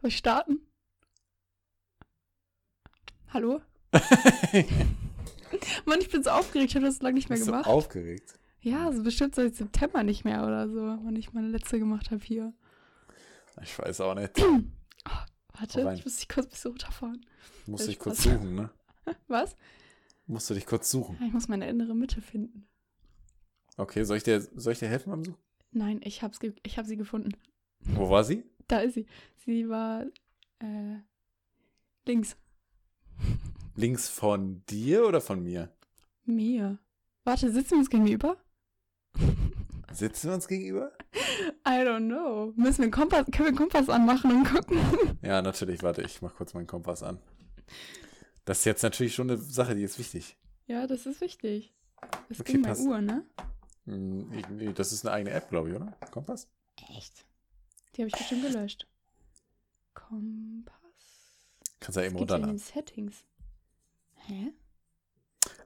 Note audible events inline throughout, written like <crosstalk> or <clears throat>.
Soll ich starten? Hallo? <laughs> Mann, ich bin so aufgeregt. Ich habe das lange nicht mehr Bist du gemacht. aufgeregt? ja, so bestimmt seit September nicht mehr oder so, wann ich meine letzte gemacht habe hier. Ich weiß auch nicht. Warte, rein. ich muss dich kurz ein bisschen runterfahren. Musst Viel dich kurz suchen, ne? <laughs> Was? Musst du dich kurz suchen. Ich muss meine innere Mitte finden. Okay, soll ich dir, soll ich dir helfen beim Suchen? Nein, ich habe ich hab sie gefunden. Wo war sie? Da ist sie. Sie war äh, links. Links von dir oder von mir? Mir. Warte, sitzen wir uns gegenüber? Sitzen wir uns gegenüber? <laughs> I don't know. Müssen wir einen Kompass, können wir einen Kompass anmachen und gucken? <laughs> Ja, natürlich. Warte, ich mach kurz meinen Kompass an. Das ist jetzt natürlich schon eine Sache, die ist wichtig. ja, das ist wichtig. Das Okay, ging bei. Uhr, ne? Hm, nee, Das ist eine eigene App, glaube ich, oder? Kompass? Echt? Die habe ich bestimmt gelöscht. Kompass. Kannst du ja eben Gibt's in den runterladen. Settings. Hä?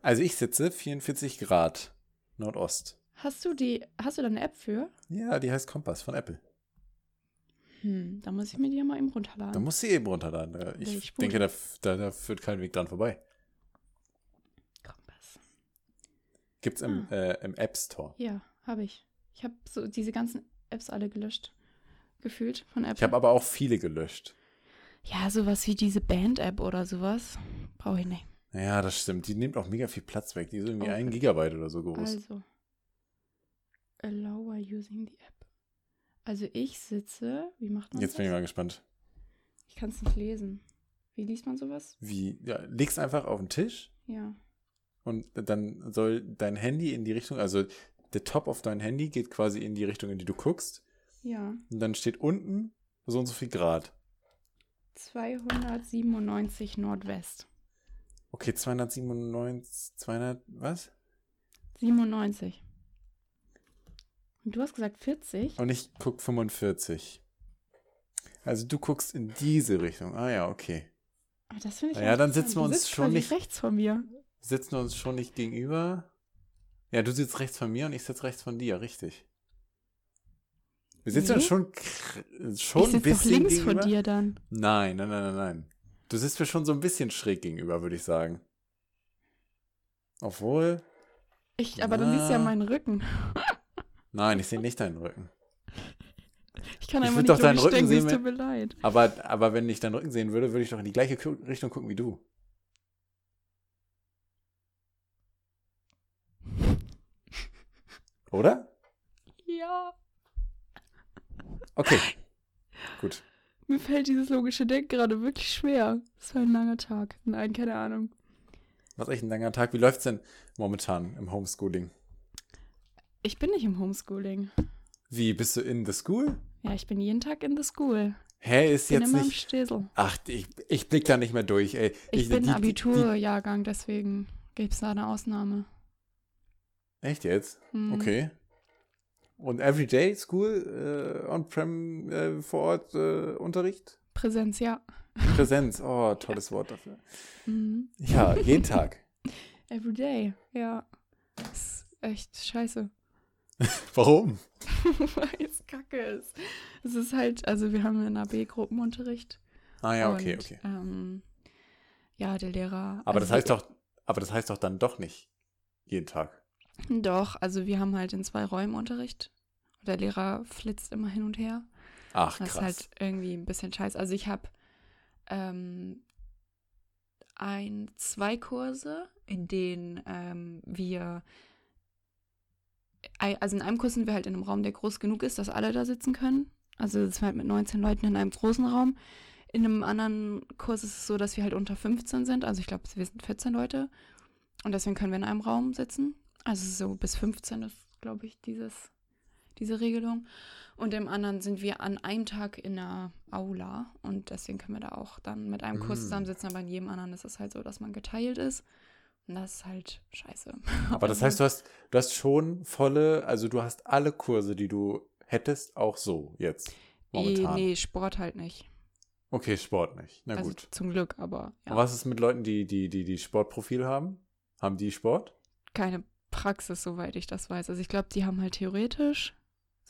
Also ich sitze 44 Grad Nordost. Hast du die, hast du da eine App für? Ja, die heißt Kompass von Apple. Hm, da muss ich mir die ja mal eben Da runterladen. musst du eben runterladen. Ich Ich denke, da, da, da führt kein Weg dran vorbei. Kompass. Gibt's im, Ah. äh, im App Store. Ja, habe ich. Ich habe so diese ganzen Apps alle gelöscht. Gefühlt von Apple. Ich habe aber auch viele gelöscht. ja, sowas wie diese Band-App oder sowas. Brauche ich nicht. Ja, das stimmt. Die nimmt auch mega viel Platz weg. Die ist irgendwie Okay. ein Gigabyte oder so groß. Also. Allow using the app. Also ich sitze. Wie macht man Jetzt das? bin ich mal gespannt. Ich kann es nicht lesen. Wie liest man sowas? Wie? Ja, legst einfach auf den Tisch Ja. und dann soll dein Handy in die Richtung, also der Top auf dein Handy geht quasi in die Richtung, in die du guckst. Ja. Und dann steht unten so und so viel Grad. 297 Nordwest. Okay, 297, 200, was? 97. Und du hast gesagt 40? Und ich guck 45. Also du guckst in diese Richtung. Ah ja, okay. Ah, das finde ich ja, dann interessant. sitzen wir uns schon nicht- rechts von mir. Sitzen wir uns schon nicht gegenüber? Ja, du sitzt rechts von mir und ich sitze rechts von dir, richtig. Wir sitzen Nee. schon, schon ich ein sitze doch bisschen links gegenüber. von dir dann. Nein, nein, nein, nein, nein. Du sitzt mir schon so ein bisschen schräg gegenüber, würde ich sagen. Obwohl, Ich, aber dann siehst du ja Na. meinen Rücken. <laughs> nein, ich sehe nicht deinen Rücken. Ich kann Ich einfach nicht doch deinen Rücken sehen, tut mir leid. Aber, aber wenn ich deinen Rücken sehen würde, würde ich doch in die gleiche Richtung gucken wie du. <laughs> Oder? Ja. Okay. <laughs> Gut. Mir fällt dieses logische Denken gerade wirklich schwer. Es war ein langer Tag. Nein, keine Ahnung. Was echt ein langer Tag. Wie läuft's denn momentan im Homeschooling? Ich bin nicht im Homeschooling. Wie, bist du in the school? Ja, ich bin jeden Tag in the school. Hä, ist bin jetzt immer im nicht. Stesel. Ach, ich, ich blick da nicht mehr durch, ey. Ich, bin die- die- Abiturjahrgang, deswegen gibt es da eine Ausnahme. Echt jetzt? Hm. Okay. Und Everyday School, äh, On-Prem, äh, vor Ort äh, Unterricht? Präsenz, ja. Präsenz, oh, tolles Wort dafür. Mhm. Ja, jeden Tag. <laughs> Everyday, ja. Das ist echt scheiße. <laughs> Warum? <laughs> Weil es kacke ist. Es ist halt, also wir haben einen AB-Gruppenunterricht. Ah ja, okay, und, okay. Ähm, ja, der Lehrer. Aber das also heißt doch, aber das heißt doch dann doch nicht jeden Tag. Doch, also wir haben halt in zwei Räumen Unterricht. Der Lehrer flitzt immer hin und her. Ach, Das ist krass. halt irgendwie ein bisschen scheiße. Also ich habe ähm, ein, zwei Kurse, in denen ähm, wir, also in einem Kurs sind wir halt in einem Raum, der groß genug ist, dass alle da sitzen können. Also es ist halt mit 19 Leuten in einem großen Raum. In einem anderen Kurs ist es so, dass wir halt unter 15 sind. Also ich glaube, wir sind 14 Leute. Und deswegen können wir in einem Raum sitzen. Also so bis 15 ist, glaube ich, dieses, diese Regelung. Und im anderen sind wir an einem Tag in der Aula. Und deswegen können wir da auch dann mit einem Kurs Mm. zusammensitzen. Aber in jedem anderen ist es halt so, dass man geteilt ist. Und das ist halt scheiße. <laughs> Aber das heißt, du hast, du hast schon volle, also du hast alle Kurse, die du hättest, auch so jetzt. Momentan. Nee, Sport halt nicht. Okay, Sport nicht. Na also gut. zum Glück, aber ja. Und was ist mit Leuten, die, die, die, die Sportprofil haben? Haben die Sport? keine Praxis, soweit ich das weiß. Also ich glaube, die haben halt theoretisch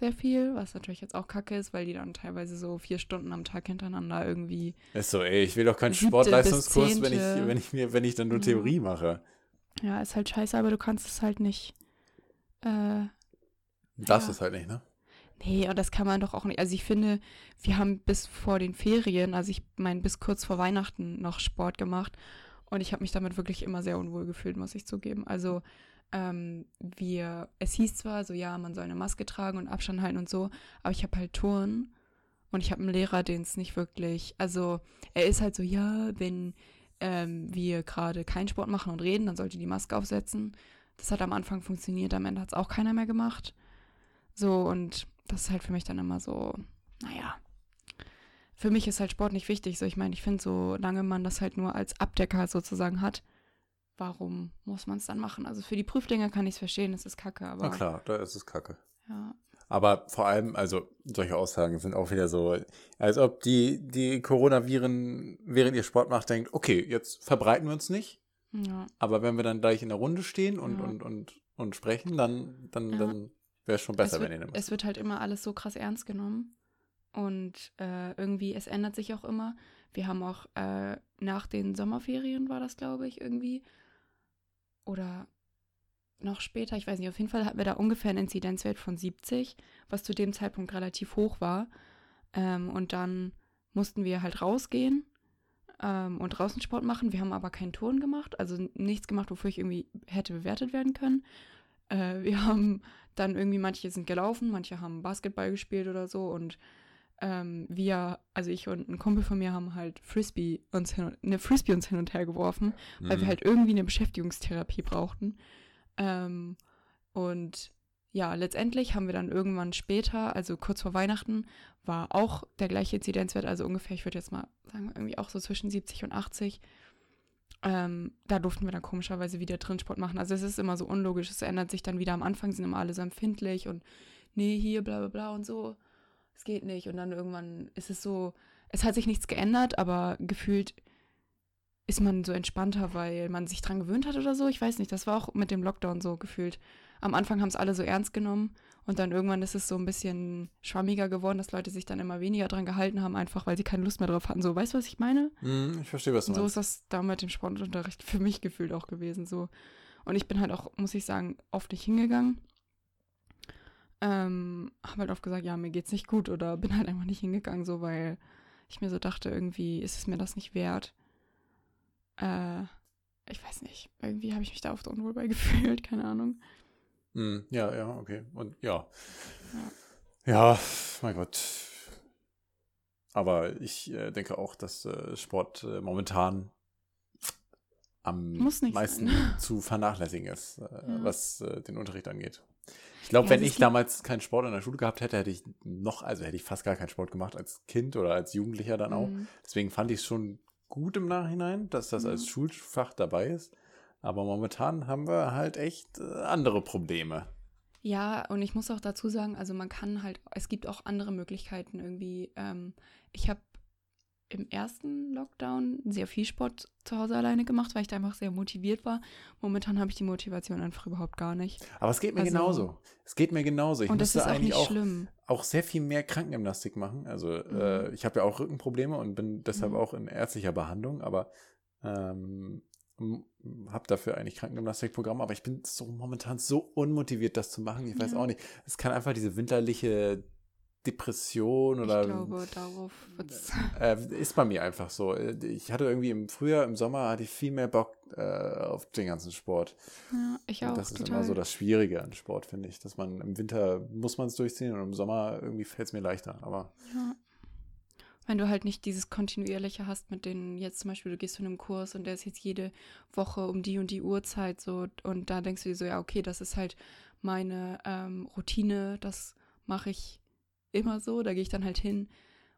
sehr viel, was natürlich jetzt auch kacke ist, weil die dann teilweise so vier Stunden am Tag hintereinander irgendwie. Ist so, ey, ich will doch keinen Sportleistungskurs, wenn ich, wenn ich mir, wenn ich dann nur Ja. Theorie mache. Ja, ist halt scheiße, aber du kannst es halt nicht. Äh, Das Ja. ist halt nicht, ne? nee, und das kann man doch auch nicht. Also ich finde, wir haben bis vor den Ferien, also ich meine bis kurz vor Weihnachten noch Sport gemacht und ich habe mich damit wirklich immer sehr unwohl gefühlt, muss ich zugeben. Also ähm, wir, es hieß zwar so, ja, man soll eine Maske tragen und Abstand halten und so, aber ich habe halt Touren und ich habe einen Lehrer, den es nicht wirklich, also er ist halt so, ja, wenn ähm, wir gerade keinen Sport machen und reden, dann sollte die Maske aufsetzen. Das hat am Anfang funktioniert, am Ende hat es auch keiner mehr gemacht. So, und das ist halt für mich dann immer so, naja. Für mich ist halt Sport nicht wichtig. So, ich meine, ich finde, solange man das halt nur als Abdecker sozusagen hat, warum muss man es dann machen? Also für die Prüflinge kann ich es verstehen, es ist kacke, aber. Na klar, da ist es kacke. Ja. Aber vor allem, also solche Aussagen sind auch wieder so, als ob die, die Coronaviren, während ihr Sport macht, denkt, okay, jetzt verbreiten wir uns nicht, Ja. aber wenn wir dann gleich in der Runde stehen und, Ja. und, und, und sprechen, dann, dann, Ja. dann wäre es schon besser, es wenn wird, ihr es wird halt immer alles so krass ernst genommen. Und äh, irgendwie, es ändert sich auch immer. Wir haben auch äh, nach den Sommerferien, war das, glaube ich, irgendwie. Oder noch später, ich weiß nicht, auf jeden Fall hatten wir da ungefähr einen Inzidenzwert von 70, was zu dem Zeitpunkt relativ hoch war. Ähm, und dann mussten wir halt rausgehen ähm, und draußen Sport machen. Wir haben aber keinen Turn gemacht, also nichts gemacht, wofür ich irgendwie hätte bewertet werden können. Äh, wir <laughs> haben dann irgendwie, manche sind gelaufen, manche haben Basketball gespielt oder so und ähm, wir, also ich und ein Kumpel von mir haben halt Frisbee uns hin, eine Frisbee uns hin und her geworfen, weil wir Mhm. halt irgendwie eine Beschäftigungstherapie brauchten. Ähm, und ja, letztendlich haben wir dann irgendwann später, also kurz vor Weihnachten, war auch der gleiche Inzidenzwert, also ungefähr, ich würde jetzt mal sagen, irgendwie auch so zwischen 70 und 80. Ähm, da durften wir dann komischerweise wieder drin Sport machen. Also es ist immer so unlogisch, es ändert sich dann wieder. Am Anfang sind immer alle so empfindlich und nee, hier, bla bla bla und so. Es geht nicht. Und dann irgendwann ist es so, es hat sich nichts geändert, aber gefühlt ist man so entspannter, weil man sich dran gewöhnt hat oder so. Ich weiß nicht, das war auch mit dem Lockdown so gefühlt. Am Anfang haben es alle so ernst genommen und dann irgendwann ist es so ein bisschen schwammiger geworden, dass Leute sich dann immer weniger dran gehalten haben, einfach weil sie keine Lust mehr drauf hatten. So, weißt du, was ich meine? Mhm, ich verstehe, was du Und so meinst. ist das da mit dem Sportunterricht <laughs> für mich gefühlt auch gewesen. So. Und ich bin halt auch, muss ich sagen, oft nicht hingegangen. Ähm, habe halt oft gesagt, ja, mir geht's nicht gut oder bin halt einfach nicht hingegangen, so, weil ich mir so dachte, irgendwie ist es mir das nicht wert. Äh, ich weiß nicht. Irgendwie habe ich mich da oft unwohl bei <laughs> gefühlt, keine Ahnung. Mhm, ja, ja, okay. Und ja. Ja. Ja, mein Gott. Aber ich äh, denke auch, dass äh, Sport äh, momentan am meisten sein. zu vernachlässigen ist, äh, Ja. was äh, den Unterricht angeht. Ich glaube, Ja, wenn ich damals keinen Sport in der Schule gehabt hätte, hätte ich noch, also hätte ich fast gar keinen Sport gemacht als Kind oder als Jugendlicher dann auch. Mhm. Deswegen fand ich es schon gut im Nachhinein, dass das Ja. als Schulfach dabei ist. Aber momentan haben wir halt echt äh, andere Probleme. Ja, und ich muss auch dazu sagen, also man kann halt, es gibt auch andere Möglichkeiten irgendwie. Ähm, ich habe im ersten Lockdown sehr viel Sport zu Hause alleine gemacht, weil ich da einfach sehr motiviert war. Momentan habe ich die Motivation einfach überhaupt gar nicht. Aber es geht mir Also- genauso. Es geht mir genauso. Ich und das ist auch nicht auch, schlimm. auch sehr viel mehr Krankengymnastik machen. Also äh, ich habe ja auch Rückenprobleme und bin deshalb Mhm. auch in ärztlicher Behandlung, aber ähm, habe dafür eigentlich Krankengymnastikprogramm, aber ich bin so momentan so unmotiviert, das zu machen. Ich weiß Ja. auch nicht. Es kann einfach diese winterliche Depression oder ich glaube, darauf wird's. äh, ist bei mir einfach so. Äh, Ich hatte irgendwie im Frühjahr, im Sommer hatte ich viel mehr Bock äh, auf den ganzen Sport. Ja, ich Und auch. das ist total. immer so das Schwierige an Sport, finde ich. Dass man im Winter muss man es durchziehen und im Sommer irgendwie fällt es mir leichter. Aber Ja. Wenn du halt nicht dieses Kontinuierliche hast mit den, jetzt zum Beispiel, du gehst zu einem Kurs und der ist jetzt jede Woche um die und die Uhrzeit so und da denkst du dir so, ja, okay, das ist halt meine ähm, Routine, das mache ich immer so, da gehe ich dann halt hin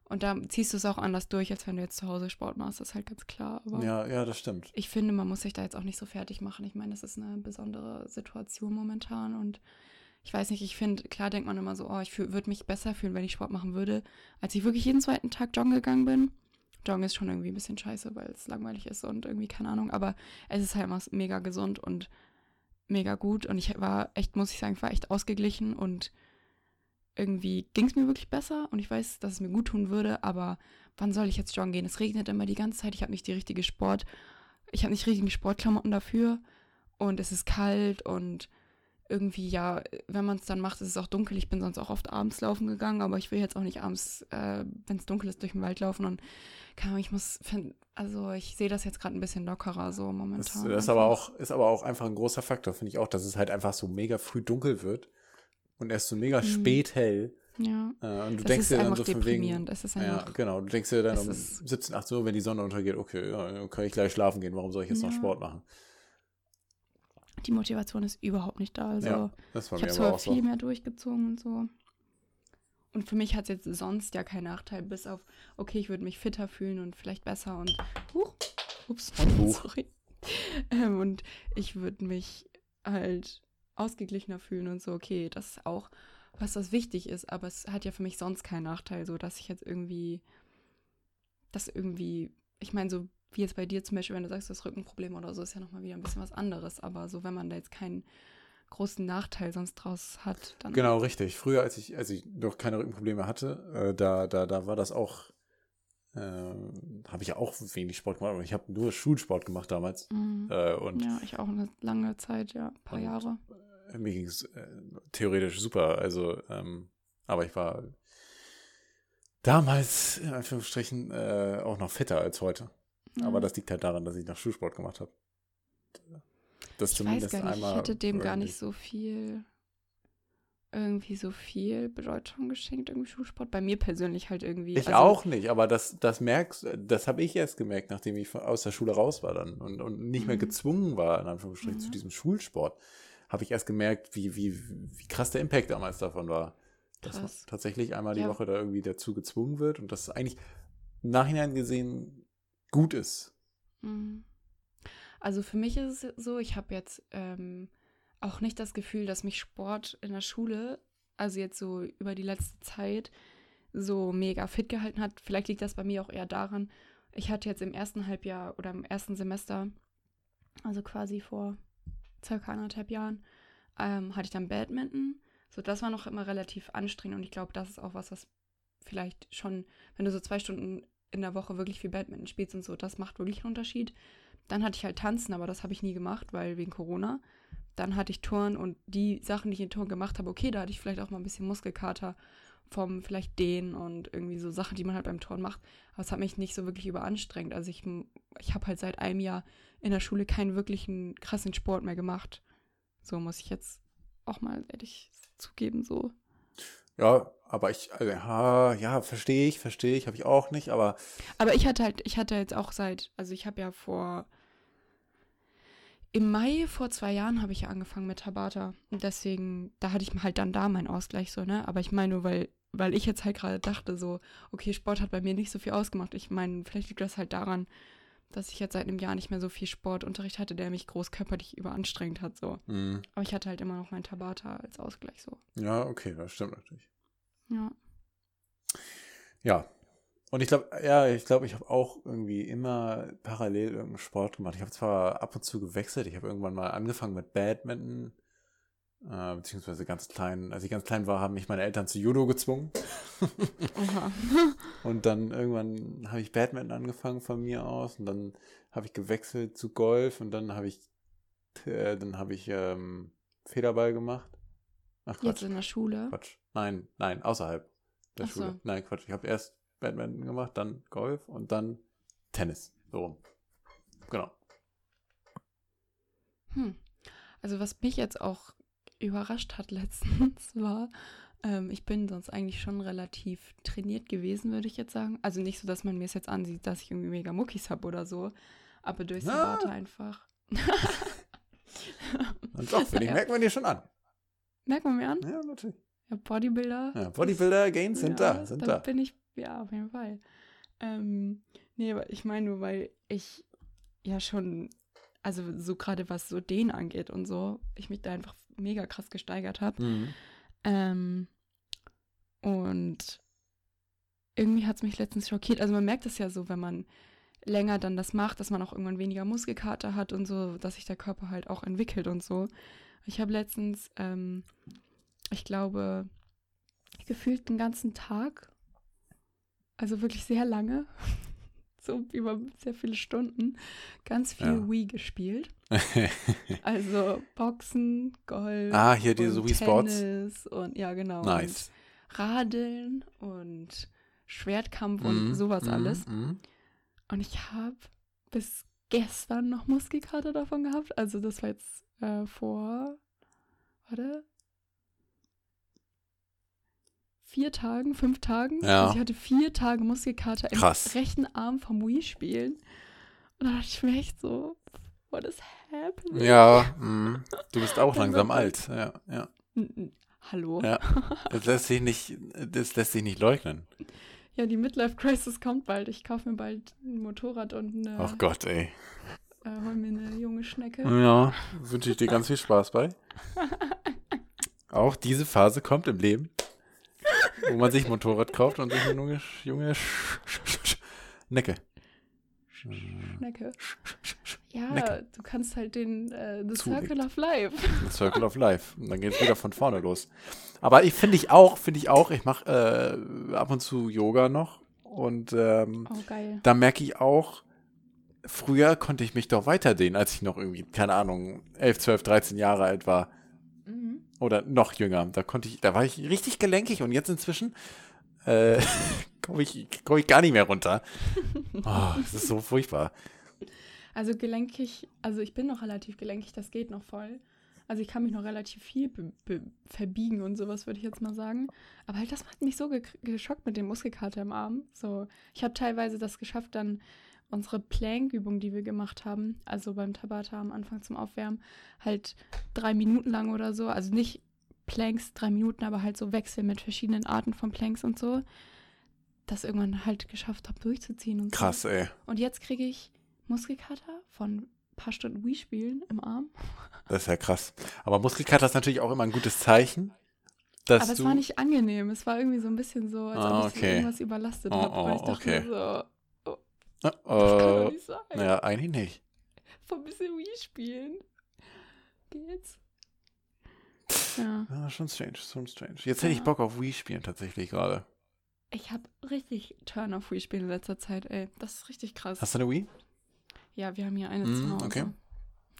und da ziehst du es auch anders durch, als wenn du jetzt zu Hause Sport machst, das ist halt ganz klar. Aber ja, ja, das stimmt. ich finde, man muss sich da jetzt auch nicht so fertig machen. Ich meine, das ist eine besondere Situation momentan und ich weiß nicht, ich finde, klar denkt man immer so, oh, ich würde mich besser fühlen, wenn ich Sport machen würde, als ich wirklich jeden zweiten Tag joggen gegangen bin. Joggen ist schon irgendwie ein bisschen scheiße, weil es langweilig ist und irgendwie keine Ahnung, aber es ist halt immer mega gesund und mega gut und ich war echt, muss ich sagen, ich war echt ausgeglichen und irgendwie ging es mir wirklich besser und ich weiß, dass es mir gut tun würde, aber wann soll ich jetzt joggen gehen? Es regnet immer die ganze Zeit, ich habe nicht die richtige Sport, ich habe nicht richtigen Sportklamotten dafür und es ist kalt und irgendwie, ja, wenn man es dann macht, ist es auch dunkel. Ich bin sonst auch oft abends laufen gegangen, aber ich will jetzt auch nicht abends, äh, wenn es dunkel ist, durch den Wald laufen und keine Ahnung, ich muss, find, also ich sehe das jetzt gerade ein bisschen lockerer so momentan. Das, das ist, aber auch, ist aber auch einfach ein großer Faktor, finde ich auch, dass es halt einfach so mega früh dunkel wird und erst so mega mhm. spät hell. Ja. Äh, und du das denkst dir dann so von wegen. Es ist ja, genau. Du denkst dir dann um 17, 18 Uhr, wenn die Sonne untergeht, okay, ja, dann kann ich gleich schlafen gehen. Warum soll ich jetzt ja. noch Sport machen? Die Motivation ist überhaupt nicht da. Also, ja, das war ich habe zwar viel so. mehr durchgezogen und so. Und für mich hat es jetzt sonst ja keinen Nachteil, bis auf, okay, ich würde mich fitter fühlen und vielleicht besser und. Huch, ups, <laughs> sorry. Ähm, und ich würde mich halt ausgeglichener fühlen und so, okay, das ist auch was, was wichtig ist, aber es hat ja für mich sonst keinen Nachteil, so dass ich jetzt irgendwie, das irgendwie, ich meine, so wie jetzt bei dir zum Beispiel, wenn du sagst, das Rückenproblem oder so, ist ja nochmal wieder ein bisschen was anderes, aber so, wenn man da jetzt keinen großen Nachteil sonst draus hat, dann. Genau, richtig. Früher, als ich, als ich noch keine Rückenprobleme hatte, äh, da, da, da war das auch äh, habe ich ja auch wenig Sport gemacht, aber ich habe nur Schulsport gemacht damals. Mhm. Äh, und ja, ich auch eine lange Zeit, ja, ein paar Jahre. Mir ging es äh, theoretisch super, also, ähm, aber ich war damals, in Anführungsstrichen, äh, auch noch fitter als heute. Mhm. Aber das liegt halt daran, dass ich noch Schulsport gemacht habe. Das ich zumindest weiß gar nicht, einmal ich hätte dem gar nicht so viel irgendwie so viel Bedeutung geschenkt, irgendwie Schulsport. Bei mir persönlich halt irgendwie. Ich also, auch nicht, aber das, das merkst, das habe ich erst gemerkt, nachdem ich aus der Schule raus war dann und, und nicht mehr mhm. gezwungen war, in Anführungsstrichen, mhm. zu diesem Schulsport, habe ich erst gemerkt, wie, wie, wie krass der Impact damals davon war. Dass man tatsächlich einmal die ja. Woche da irgendwie dazu gezwungen wird und das eigentlich im Nachhinein gesehen gut ist. Mhm. Also für mich ist es so, ich habe jetzt ähm, auch nicht das Gefühl, dass mich Sport in der Schule, also jetzt so über die letzte Zeit, so mega fit gehalten hat. Vielleicht liegt das bei mir auch eher daran, ich hatte jetzt im ersten Halbjahr oder im ersten Semester, also quasi vor circa anderthalb Jahren, ähm, hatte ich dann Badminton. So, das war noch immer relativ anstrengend und ich glaube, das ist auch was, was vielleicht schon, wenn du so zwei Stunden in der Woche wirklich viel Badminton spielst und so, das macht wirklich einen Unterschied. Dann hatte ich halt Tanzen, aber das habe ich nie gemacht, weil wegen Corona. Dann hatte ich Turn und die Sachen, die ich in Turn gemacht habe, okay, da hatte ich vielleicht auch mal ein bisschen Muskelkater vom vielleicht Dehnen und irgendwie so Sachen, die man halt beim Turn macht. Aber es hat mich nicht so wirklich überanstrengt. Also ich, ich habe halt seit einem Jahr in der Schule keinen wirklichen krassen Sport mehr gemacht. So muss ich jetzt auch mal ehrlich zugeben, so. Ja, aber ich, also, ja, verstehe ich, verstehe ich, habe ich auch nicht, aber. Aber ich hatte halt, ich hatte jetzt auch seit, also ich habe ja vor im Mai vor zwei Jahren habe ich ja angefangen mit Tabata. Und deswegen, da hatte ich halt dann da meinen Ausgleich so, ne? Aber ich meine nur, weil, weil ich jetzt halt gerade dachte, so, okay, Sport hat bei mir nicht so viel ausgemacht. Ich meine, vielleicht liegt das halt daran, dass ich jetzt seit einem Jahr nicht mehr so viel Sportunterricht hatte, der mich groß körperlich überanstrengt hat, so. Mhm. Aber ich hatte halt immer noch meinen Tabata als Ausgleich, so. Ja, okay, das stimmt natürlich. Ja. Ja, und ich glaube, ja, ich glaube, ich habe auch irgendwie immer parallel irgendeinen Sport gemacht. Ich habe zwar ab und zu gewechselt. Ich habe irgendwann mal angefangen mit Badminton, äh, beziehungsweise ganz klein. Als ich ganz klein war, haben mich meine Eltern zu Judo gezwungen. <laughs> und dann irgendwann habe ich Badminton angefangen von mir aus und dann habe ich gewechselt zu Golf und dann habe ich, äh, dann habe ich ähm, Federball gemacht. Ach, Quatsch. Jetzt in der Schule? Quatsch. Nein, nein, außerhalb der Ach Schule. So. Nein, Quatsch. Ich habe erst Badminton gemacht, dann Golf und dann Tennis. So rum. Genau. Hm. Also was mich jetzt auch überrascht hat letztens <laughs> war, ähm, ich bin sonst eigentlich schon relativ trainiert gewesen, würde ich jetzt sagen. Also nicht so, dass man mir es jetzt ansieht, dass ich irgendwie mega Muckis habe oder so, aber durch ah. Tabata einfach. <laughs> und doch, finde ich, ja. merkt man dir schon an. Merkt man mir an? Ja, natürlich. Ja, Bodybuilder. Ja, Bodybuilder, Gains sind ja, da, sind da. bin ich ja, auf jeden Fall. Ähm, nee, aber ich meine nur, weil ich ja schon, also so gerade was so den angeht und so, ich mich da einfach mega krass gesteigert habe. Mhm. Ähm, und irgendwie hat es mich letztens schockiert. Also man merkt es ja so, wenn man länger dann das macht, dass man auch irgendwann weniger Muskelkater hat und so, dass sich der Körper halt auch entwickelt und so. Ich habe letztens, ähm, ich glaube, gefühlt den ganzen Tag. Also wirklich sehr lange. So über sehr viele Stunden. Ganz viel Ja. Wii gespielt. <laughs> Also Boxen, Golf. ah, hier diese und Wii Sports. Tennis und ja, genau. Nice. Und Radeln und Schwertkampf und Mhm, sowas mhm, alles. mhm. Und ich habe bis gestern noch Muskelkater davon gehabt. Also das war jetzt äh, vor, warte, vier Tagen, fünf Tagen. Ja. Also ich hatte vier Tage Muskelkater im Krass. rechten Arm vom Wii-Spielen. Und da dachte ich mir echt so, what is happening? Ja, <laughs> mhm. du bist auch langsam alt. Ja, ja. Hallo? Ja. <laughs> Das lässt sich nicht, das lässt sich nicht leugnen. Ja, die Midlife Crisis kommt bald. Ich kaufe mir bald ein Motorrad und eine, Ach Gott, ey. äh, hol mir eine junge Schnecke. Ja, wünsche ich dir ganz viel Spaß bei. <laughs> Auch diese Phase kommt im Leben, wo man sich Motorrad kauft und sich eine junge, junge Sch- Sch- Sch- Necke. Schnecke. Ja, Necke. du kannst halt den äh, The Zulegt. Circle of Life. <laughs> Circle of Life. Und dann geht es wieder von vorne los. Aber ich finde ich auch, finde ich auch, ich mache äh, ab und zu Yoga noch. Und ähm, Oh, da merke ich auch, früher konnte ich mich doch weiterdehnen, als ich noch irgendwie, keine Ahnung, 11, 12, 13 Jahre alt war. Oder noch jünger. Da konnte ich, da war ich richtig gelenkig und jetzt inzwischen äh, <laughs> komme ich, komm ich gar nicht mehr runter. Oh, <laughs> das ist so furchtbar. Also gelenkig, also ich bin noch relativ gelenkig, das geht noch voll. Also ich kann mich noch relativ viel verbiegen und sowas, würde ich jetzt mal sagen. Aber halt, das hat mich so ge geschockt mit dem Muskelkater im Arm. So, ich habe teilweise das geschafft, dann unsere Plank-Übung, die wir gemacht haben, also beim Tabata am Anfang zum Aufwärmen, halt drei Minuten lang oder so. Also nicht Planks drei Minuten, aber halt so Wechsel mit verschiedenen Arten von Planks und so. Das irgendwann halt geschafft habe, durchzuziehen und so. Krass, ey. Und jetzt kriege ich Muskelkater von ein paar Stunden Wii-Spielen im Arm. Das ist ja krass. Aber Muskelkater ist natürlich auch immer ein gutes Zeichen. Dass Aber es war nicht angenehm. Es war irgendwie so ein bisschen so, als Ah, ob ich so okay. irgendwas überlastet Oh, habe. Und oh, ich dachte okay. so, Oh, das kann doch äh, nicht sein. naja, eigentlich nicht. Von ein bisschen Wii-Spielen. Geht's? Ja. Ja, schon strange, schon strange. Jetzt hätte ich Ja. Bock auf Wii spielen tatsächlich gerade. Ich habe richtig Turn auf Wii-Spiele in letzter Zeit, ey. Das ist richtig krass. Hast du eine Wii? ja, wir haben hier eine Mm, zu Hause. okay.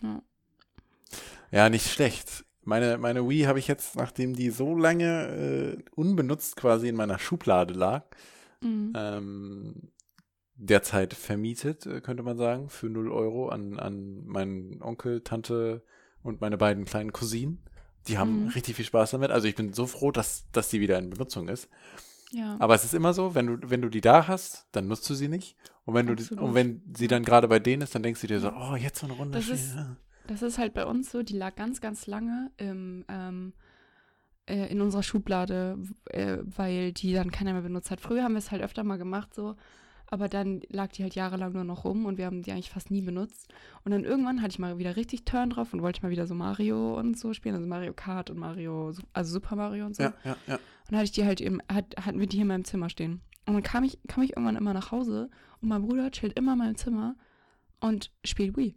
Ja. Ja, nicht schlecht. Meine, meine Wii habe ich jetzt, nachdem die so lange äh, unbenutzt quasi in meiner Schublade lag, Mhm. ähm, derzeit vermietet, äh, könnte man sagen, für 0 Euro an, an meinen Onkel, Tante und meine beiden kleinen Cousinen. Die haben Mhm. richtig viel Spaß damit. Also ich bin so froh, dass, dass die wieder in Benutzung ist. ja. Aber es ist immer so, wenn du, wenn du die da hast, dann nutzt du sie nicht. Und wenn du Absolut. und wenn sie dann gerade bei denen ist, dann denkst du dir so, oh, jetzt so eine Runde. Das ist-. Das ist halt bei uns so, die lag ganz, ganz lange im, ähm, äh, in unserer Schublade, äh, weil die dann keiner mehr benutzt hat. Früher haben wir es halt öfter mal gemacht so, aber dann lag die halt jahrelang nur noch rum und wir haben die eigentlich fast nie benutzt. Und dann irgendwann hatte ich mal wieder richtig Turn drauf und wollte mal wieder so Mario und so spielen, also Mario Kart und Mario, also Super Mario und so. ja, ja, ja. Und dann hatte ich die halt eben, hat, hatten wir die hier in meinem Zimmer stehen. Und dann kam ich, kam ich irgendwann immer nach Hause und mein Bruder chillt immer in meinem Zimmer und spielt Wii.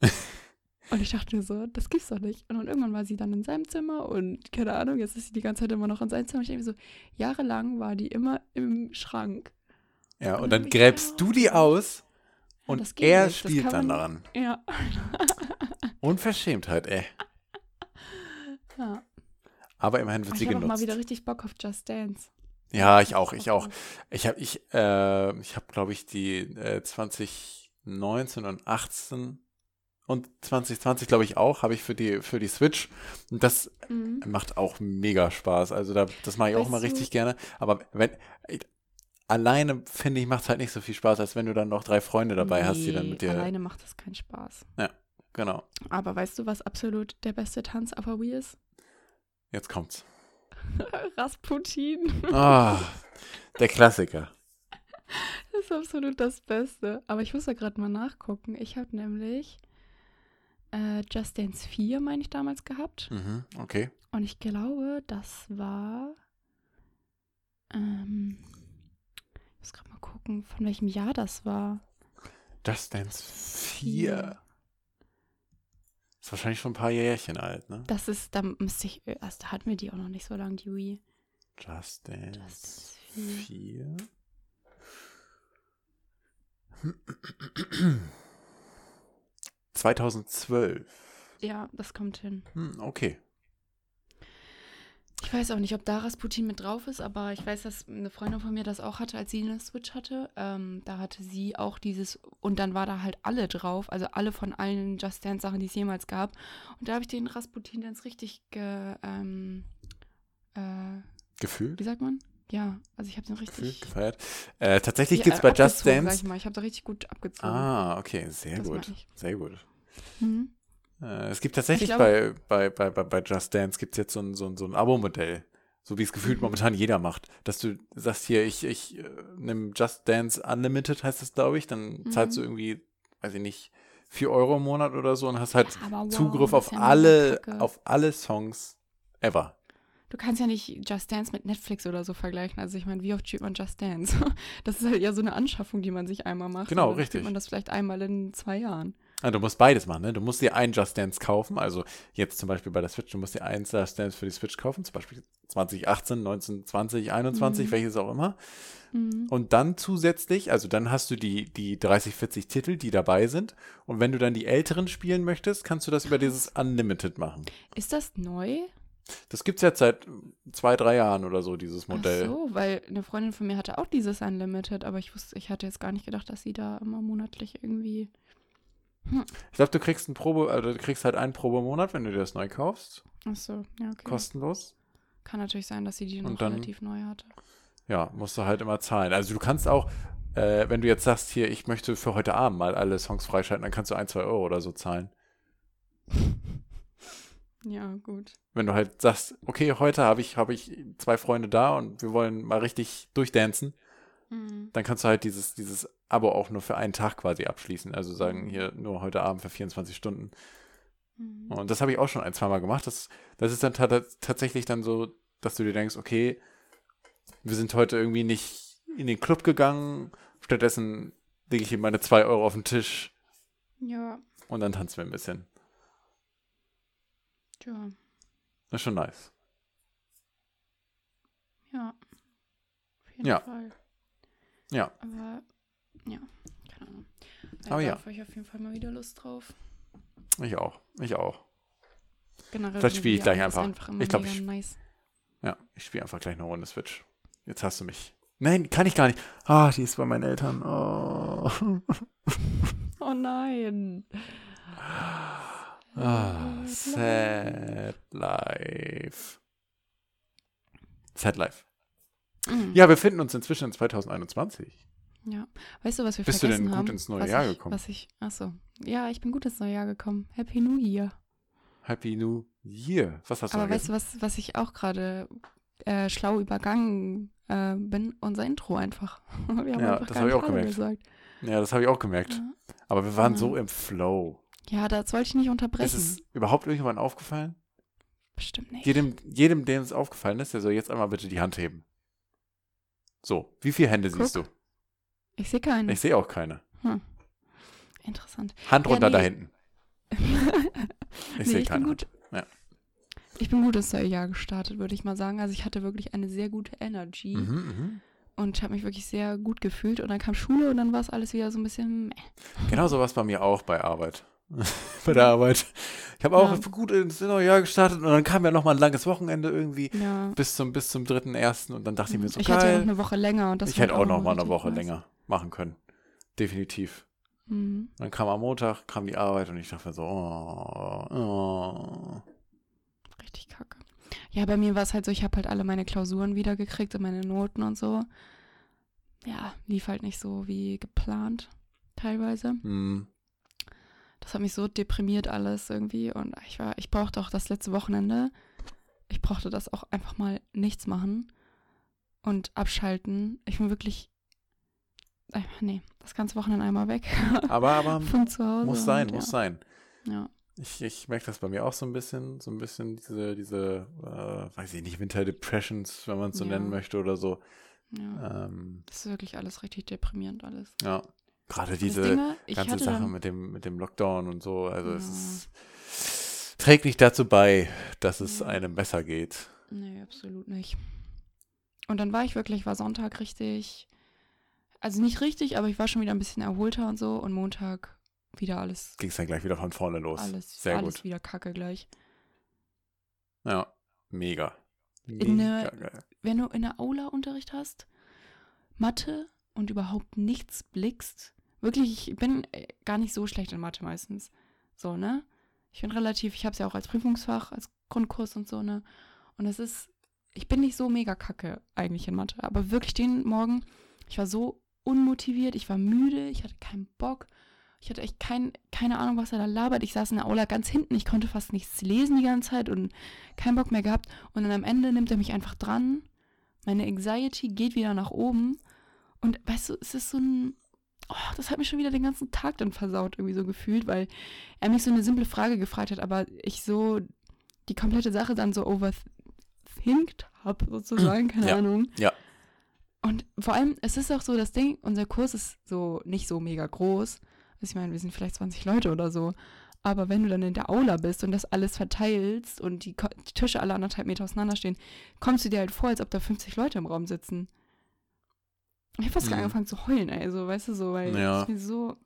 <laughs> und ich dachte mir so, das gibt's doch nicht. Und dann irgendwann war sie dann in seinem Zimmer und keine Ahnung, jetzt ist sie die ganze Zeit immer noch in seinem Zimmer. Ich denke mir so, jahrelang war die immer im Schrank. Ja, Und dann ich gräbst du die aus Ja, und geht er nicht. Spielt dann daran. Ja. Unverschämtheit, ey. ja. Aber immerhin wird Ich sie habe auch mal genutzt. wieder richtig Bock auf Just Dance. Ja, ich auch, ich auch. Ich habe, ich, äh, ich habe, glaube ich, die äh, 2019 und 18 und 2020, glaube ich, auch, habe ich für die, für die Switch. Und das Mhm. macht auch mega Spaß. Also da, das mache ich auch Weißt mal du- richtig gerne. Aber wenn, ich, alleine, finde ich, macht es halt nicht so viel Spaß, als wenn du dann noch drei Freunde dabei hast, die dann Nee, mit dir, Alleine macht das keinen Spaß. genau, Aber weißt du, was absolut der beste Tanz auf Wii ist? jetzt kommt's. <laughs> Rasputin. Ah, der Klassiker. <laughs> Das ist absolut das Beste. Aber ich muss da gerade mal nachgucken. Ich habe nämlich äh, Just Dance 4, meine ich, damals gehabt. Mhm, okay. Und ich glaube, das war. Ähm, ich muss gerade mal gucken, von welchem Jahr das war. Just Dance 4. Ist wahrscheinlich schon ein paar Jährchen alt, ne? Das ist, da müsste ich, also da hatten wir die auch noch nicht so lange, die Wii. Just Dance Dance 4. ...2012. Ja, das kommt hin. Hm, okay. Ich weiß auch nicht, ob da Rasputin mit drauf ist, aber ich weiß, dass eine Freundin von mir das auch hatte, als sie eine Switch hatte. Ähm, da hatte sie auch dieses, und dann war da halt alle drauf, also alle von allen Just Dance Sachen, die es jemals gab. Und da habe ich den Rasputin Dance richtig ge, ähm, äh, Gefühlt? wie sagt man? Ja, also ich habe den richtig Gefühlt, gefeiert. Äh, tatsächlich gibt es bei Just abgezogen, Sag Dance... ich mal. Ich habe da richtig gut abgezogen. Ah, okay, sehr Das gut. Sehr gut. Mhm. Äh, es gibt tatsächlich glaube- bei, bei, bei, bei, Just Dance gibt es jetzt so ein, so ein, so ein Abo-Modell. So wie es gefühlt Mhm. momentan jeder macht. Dass du sagst hier, ich, ich äh, nimm Just Dance Unlimited, heißt das, glaube ich. Dann zahlst du Mhm. irgendwie, weiß ich nicht, 4 Euro im Monat oder so und hast halt Ja, wow, Zugriff auf ja alle, auf alle Songs ever. Du kannst ja nicht Just Dance mit Netflix oder so vergleichen. Also ich meine, wie oft spielt man Just Dance? <laughs> Das ist halt ja so eine Anschaffung, die man sich einmal macht. Genau, Und dann richtig. Spielt man das vielleicht einmal in zwei Jahren. Ah, du musst beides machen, ne? Du musst dir einen Just Dance kaufen, also jetzt zum Beispiel bei der Switch, du musst dir einen Just Dance für die Switch kaufen, zum Beispiel 2018, 19, 20, 21, Mhm. welches auch immer. Mhm. Und dann zusätzlich, also dann hast du die, die 30, 40 Titel, die dabei sind. Und wenn du dann die älteren spielen möchtest, kannst du das über dieses Unlimited machen. Ist das neu? Das gibt es jetzt seit zwei, drei Jahren oder so, dieses Modell. Ach so, weil eine Freundin von mir hatte auch dieses Unlimited, aber ich wusste, ich hatte jetzt gar nicht gedacht, dass sie da immer monatlich irgendwie. Ich glaube, du kriegst ein Probe, also du kriegst halt einen Probemonat, wenn du dir das neu kaufst. Ach so, ja, okay. Kostenlos. Kann natürlich sein, dass sie die noch dann- relativ neu hatte. Ja, musst du halt immer zahlen. Also du kannst auch, äh, wenn du jetzt sagst, hier, ich möchte für heute Abend mal alle Songs freischalten, dann kannst du ein, zwei Euro oder so zahlen. <laughs> Ja, gut. Wenn du halt sagst, okay, heute habe ich, habe ich zwei Freunde da und wir wollen mal richtig durchdancen, Mhm. dann kannst du halt dieses, dieses Abo auch nur für einen Tag quasi abschließen. Also sagen, Mhm. hier nur heute Abend für 24 Stunden. Mhm. Und das habe ich auch schon ein, zwei Mal gemacht. Das, das ist dann ta tatsächlich dann so, dass du dir denkst, okay, wir sind heute irgendwie nicht in den Club gegangen. Stattdessen lege ich hier meine zwei Euro auf den Tisch Ja, und dann tanzen wir ein bisschen. tja, Das ist schon nice. ja. Auf jeden Ja. Fall. Ja. Aber, ja, keine Ahnung. Aber da ja. habe ich auf jeden Fall mal wieder Lust drauf. Ich auch. Ich auch. Generell Vielleicht spiele ich gleich einfach. immer Ich glaub, mega ich- nice. Ja, ich spiele einfach gleich eine Runde Switch. Jetzt hast du mich. Nein, kann ich gar nicht. Ah, die ist bei meinen Eltern. Oh. <laughs> Oh nein. Ah, sad life. Sad life. Mhm. Ja, wir finden uns inzwischen in 2021. Ja. Weißt du, was wir Bist du vergessen denn gut haben? ins neue was Jahr ich, gekommen? Was ich, achso. Ja, ich bin gut ins neue Jahr gekommen. Happy New Year. Happy New Year. Was hast du Aber weißt du, was, was ich auch gerade äh, schlau übergangen äh, bin? Unser Intro einfach. <laughs> wir haben Ja, einfach das gar hab ich auch gemerkt. gesagt. Ja, das habe ich auch gemerkt. Ja. Aber wir waren Ja. so im Flow. ja, das wollte ich nicht unterbrechen. Ist es überhaupt irgendwann aufgefallen? Bestimmt nicht. Jedem, jedem, dem es aufgefallen ist, der soll jetzt einmal bitte die Hand heben. So, wie viele Hände Guck. siehst du? Ich sehe keinen. Ich sehe auch keine. Interessant. Hand Ja, runter nee. da hinten. <laughs> Ich nee, sehe keine. bin gut. Ja. Ich bin gut ins neue Jahr gestartet, würde ich mal sagen. Also ich hatte wirklich eine sehr gute Energy Mhm, mhm. und habe mich wirklich sehr gut gefühlt. Und dann kam Schule und dann war es alles wieder so ein bisschen meh. Genau so war es bei mir auch bei Arbeit. <laughs> bei der Arbeit. Ich habe auch Ja. gut ins neue Jahr gestartet und dann kam ja noch mal ein langes Wochenende irgendwie Ja. bis zum bis zum dritten ersten und dann dachte ich mir so ich hatte ja noch geil. eine Woche länger und das ich hätte auch noch mal mal eine Woche nice. länger machen können. Definitiv. Mhm. Dann kam am Montag kam die Arbeit und ich dachte mir so oh, oh. Richtig kacke. Ja, bei mir war es halt so, ich habe halt alle meine Klausuren wiedergekriegt und meine Noten und so. Ja, lief halt nicht so wie geplant, teilweise. Hm. Das hat mich so deprimiert alles irgendwie und ich war, ich brauchte auch das letzte Wochenende. Ich brauchte das auch einfach mal nichts machen und abschalten. Ich bin wirklich, äh, nee, das ganze Wochenende einmal weg <laughs> Aber aber <laughs> von zu Hause. muss sein, und, muss ja. sein. Ja. Ich, ich merke das bei mir auch so ein bisschen, so ein bisschen diese, diese, äh, weiß ich nicht, Winter Depressions, wenn man es so Ja. nennen möchte oder so. ja. Ähm, Das ist wirklich alles richtig deprimierend alles. ja, gerade diese ganze Sache mit dem, mit dem Lockdown und so. Also es Ja. ist, trägt nicht dazu bei, dass es einem besser geht. Nee, absolut nicht. und dann war ich wirklich, war Sonntag richtig, also nicht richtig, aber ich war schon wieder ein bisschen erholter und so. Und Montag wieder alles, Ging es dann gleich wieder von vorne los. alles, Sehr alles gut. wieder kacke gleich. Ja, mega. Mega der- geil. wenn du in der Aula Unterricht hast, Mathe und überhaupt nichts blickst, wirklich, ich bin äh, gar nicht so schlecht in Mathe meistens. So, ne? Ich bin relativ, ich habe es ja auch als Prüfungsfach, als Grundkurs und so, ne? Und es ist, ich bin nicht so mega kacke eigentlich in Mathe, aber wirklich den Morgen, ich war so unmotiviert, ich war müde, ich hatte keinen Bock. Ich hatte echt kein, keine Ahnung, was er da labert. Ich saß in der Aula ganz hinten, ich konnte fast nichts lesen die ganze Zeit und keinen Bock mehr gehabt. Und dann am Ende nimmt er mich einfach dran. Meine Anxiety geht wieder nach oben. Und weißt du, es ist so ein. Oh, das hat mich schon wieder den ganzen Tag dann versaut, irgendwie so gefühlt, weil er mich so eine simple Frage gefragt hat, aber ich so die komplette Sache dann so overthinkt habe, sozusagen, keine Ja. Ahnung. Ja. Und vor allem, es ist auch so das Ding, unser Kurs ist so nicht so mega groß. Also ich meine, wir sind vielleicht 20 Leute oder so. Aber wenn du dann in der Aula bist und das alles verteilst und die, die Tische alle anderthalb Meter auseinander stehen, kommst du dir halt vor, als ob da 50 Leute im Raum sitzen. Ich habe fast Mhm. angefangen zu heulen, ey, so, weißt du, so, weil Ja. ich mich so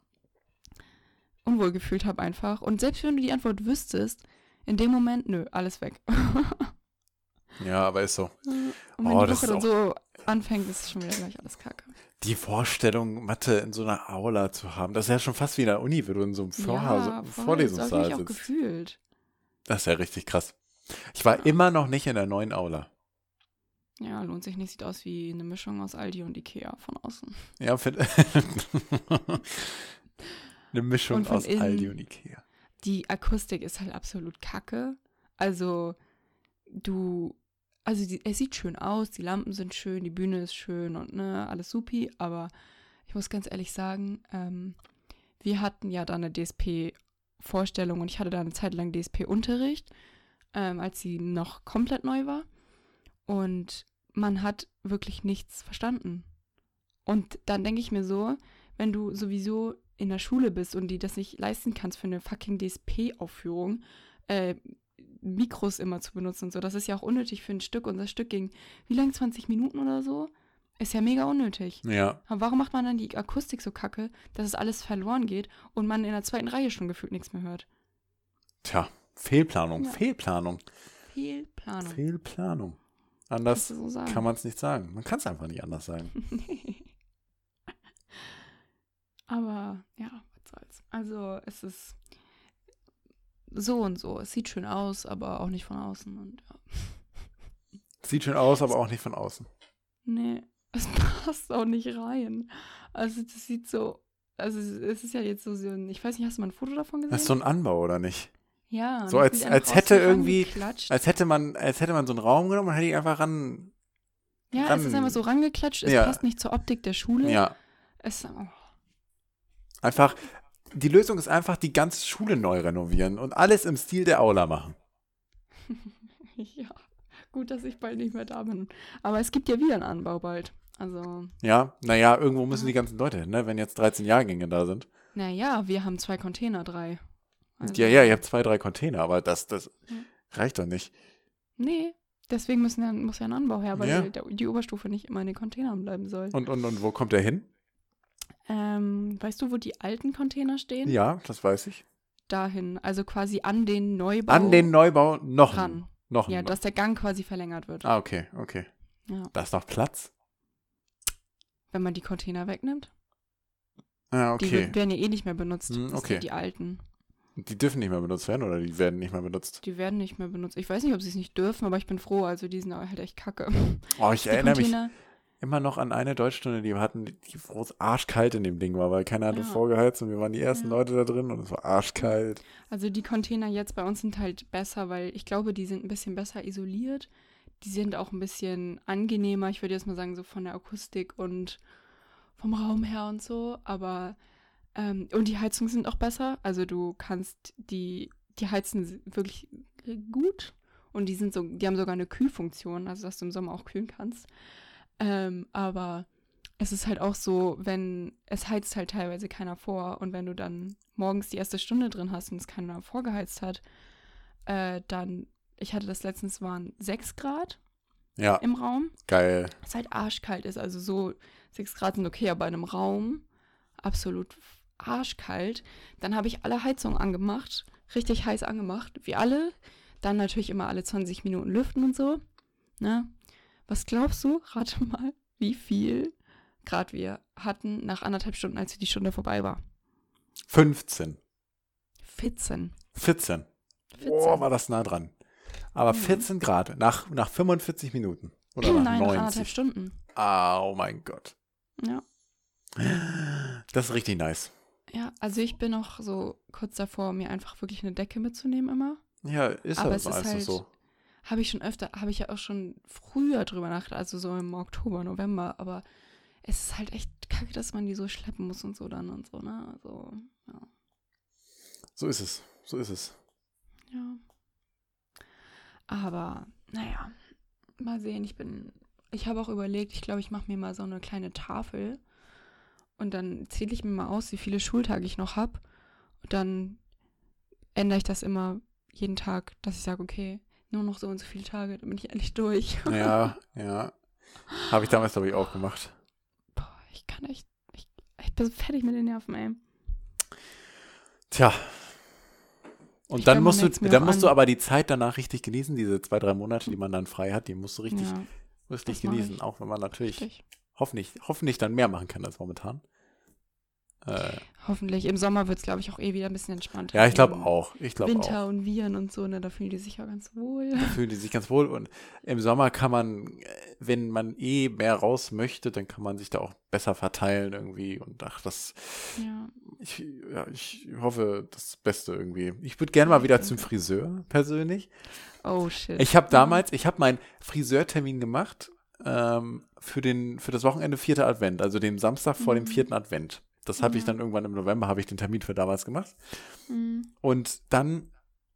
unwohl gefühlt habe einfach. Und selbst wenn du die Antwort wüsstest, in dem Moment, nö, alles weg. <laughs> Ja, aber ist so. <laughs> Und wenn Oh, die das Woche dann so anfängt, ist schon wieder gleich alles kacke. Die Vorstellung, Mathe in so einer Aula zu haben, das ist ja schon fast wie in der Uni, wenn du in so einem Vorhaus ja, voll, Vorlesungssaal auch sitzt. gefühlt. Das ist ja richtig krass. Ich war immer noch nicht in der neuen Aula. Ja, lohnt sich nicht. Sieht aus wie eine Mischung aus Aldi und Ikea von außen. Ja, find, <laughs> eine Mischung aus Aldi und Ikea. Die Akustik ist halt absolut kacke. Also, du, also die, es sieht schön aus, die Lampen sind schön, die Bühne ist schön und ne, alles supi, aber ich muss ganz ehrlich sagen, ähm, wir hatten ja da eine DSP-Vorstellung und ich hatte da eine Zeit lang DSP-Unterricht, ähm, als sie noch komplett neu war. Und man hat wirklich nichts verstanden. Und dann denke ich mir so, wenn du sowieso in der Schule bist und die das nicht leisten kannst für eine fucking DSP-Aufführung, äh, Mikros immer zu benutzen und so, das ist ja auch unnötig für ein Stück. Und das Stück ging, wie lang, 20 Minuten oder so? Ist ja mega unnötig. Ja, Aber warum macht man dann die Akustik so kacke, dass es alles verloren geht und man in der zweiten Reihe schon gefühlt nichts mehr hört? tja, Fehlplanung, Ja. Fehlplanung, Fehlplanung. Fehlplanung. Anders so kann man es nicht sagen. Man kann es einfach nicht anders sagen. <laughs> Aber ja, was soll's. Also es ist so und so. Es sieht schön aus, aber auch nicht von außen. Und ja. <laughs> Sieht schön aus, aber auch nicht von außen. Nee, es <laughs> passt auch nicht rein. Also das sieht so. Also es ist ja jetzt so, so ein, ich weiß nicht, hast du mal ein Foto davon gesehen? Das ist so ein Anbau, oder nicht? Ja. so als- als hätte irgendwie-. Als hätte man, als hätte man so einen Raum genommen und hätte ihn einfach ran. ja, ran- es ist einfach so rangeklatscht. Es Ja. passt nicht zur Optik der Schule. Ja, Es, oh. einfach. Die Lösung ist einfach die ganze Schule neu renovieren und alles im Stil der Aula machen. <laughs> ja, gut, dass ich bald nicht mehr da bin. Aber es gibt ja wieder einen Anbau bald. Also, Ja, naja, irgendwo müssen die ganzen Leute hin, ne? wenn jetzt 13 Jahrgänge da sind. naja, wir haben zwei Container, drei. Also, Ja, ja, ihr habt zwei, drei Container, aber das, das Ja. reicht doch nicht. Nee, deswegen müssen ja, muss ja ein Anbau her, weil Ja. der, die Oberstufe nicht immer in den Containern bleiben soll. Und, und, und wo kommt der hin? Ähm, weißt du, wo die alten Container stehen? Ja, das weiß ich. Dahin, also quasi an den Neubau An den Neubau noch ran. noch Ja, dass der Gang quasi verlängert wird. ah, okay, okay. Ja. Da ist noch Platz. Wenn man die Container wegnimmt. Ah, Die okay. wird- werden ja eh nicht mehr benutzt. Hm, Das okay. sind die alten. Die dürfen nicht mehr benutzt werden oder die werden nicht mehr benutzt. Die werden nicht mehr benutzt. Ich weiß nicht, ob sie es nicht dürfen, aber ich bin froh. Also die sind halt echt kacke. Oh, ich Die erinnere mich Container, immer noch an eine Deutschstunde, die wir hatten, die, wo es arschkalt in dem Ding war, weil keiner hatte Ja. vorgeheizt und wir waren die ersten Ja. Leute da drin und es war arschkalt. also die Container jetzt bei uns sind halt besser, weil ich glaube, die sind ein bisschen besser isoliert. Die sind auch ein bisschen angenehmer. Ich würde jetzt mal sagen, so von der Akustik und vom Raum her und so. Aber ähm, und die Heizungen sind auch besser. Also du kannst die, die heizen wirklich gut. Und die sind so, die haben sogar eine Kühlfunktion, also dass du im Sommer auch kühlen kannst. Ähm, aber es ist halt auch so, wenn es heizt halt teilweise keiner vor und wenn du dann morgens die erste Stunde drin hast und es keiner vorgeheizt hat, äh, dann, ich hatte das letztens, waren 6 Grad Ja, im Raum. geil. Es halt arschkalt ist. Also so 6 Grad sind okay, aber in einem Raum absolut arschkalt. Dann habe ich alle Heizungen angemacht, richtig heiß angemacht, wie alle. Dann natürlich immer alle 20 Minuten lüften und so. Ne? Was glaubst du? Rate mal, wie viel Grad wir hatten nach anderthalb Stunden, als die Stunde vorbei war. 15. 14. 14. 14. Boah, war das nah dran. Aber Mhm. 14 Grad nach, nach 45 Minuten. Oder nach Nein, nach 90. anderthalb Stunden. Ah, oh mein Gott. Ja. Das ist richtig nice. Ja, also ich bin noch so kurz davor, mir einfach wirklich eine Decke mitzunehmen immer. Ja, ist Aber halt es ist meistens halt- so. Habe ich schon öfter, habe ich ja auch schon früher drüber nachgedacht, also so im Oktober, November, aber es ist halt echt kacke, dass man die so schleppen muss und so dann und so, ne? Also, ja. So ist es. So ist es. ja. Aber, naja, mal sehen, ich bin, ich habe auch überlegt, ich glaube, ich mache mir mal so eine kleine Tafel und dann zähle ich mir mal aus, wie viele Schultage ich noch habe und dann ändere ich das immer jeden Tag, dass ich sage, okay, nur noch so und so viele Tage, dann bin ich endlich durch. <laughs> Ja, ja. Habe ich damals, glaube ich, auch gemacht. Boah, ich kann echt, ich, ich bin so fertig mit den Nerven, ey. Tja. Und Ich dann musst du, dann musst du an. aber die Zeit danach richtig genießen, diese zwei, drei Monate, die man dann frei hat, die musst du richtig, ja, richtig genießen, auch wenn man natürlich richtig. Hoffentlich, hoffentlich dann mehr machen kann als momentan. Äh, Hoffentlich. Im Sommer wird es, glaube ich, auch eh wieder ein bisschen entspannter. ja, ich glaube auch. Ich glaube Winter auch. und Viren und so, ne, da fühlen die sich ja ganz wohl. Da fühlen die sich ganz wohl und im Sommer kann man, äh, wenn man eh mehr raus möchte, dann kann man sich da auch besser verteilen irgendwie und ach, das, Ja. ich, ja, ich hoffe das Beste irgendwie. Ich würde gerne mal wieder zum Friseur persönlich. Oh, shit. Ich habe damals, ich habe meinen Friseurtermin gemacht ähm, für, den, für das Wochenende vierter Advent, also den Samstag vor dem Mhm. vierten Advent. Das habe ich Ja. dann irgendwann im November, habe ich den Termin für damals gemacht. Mhm. Und dann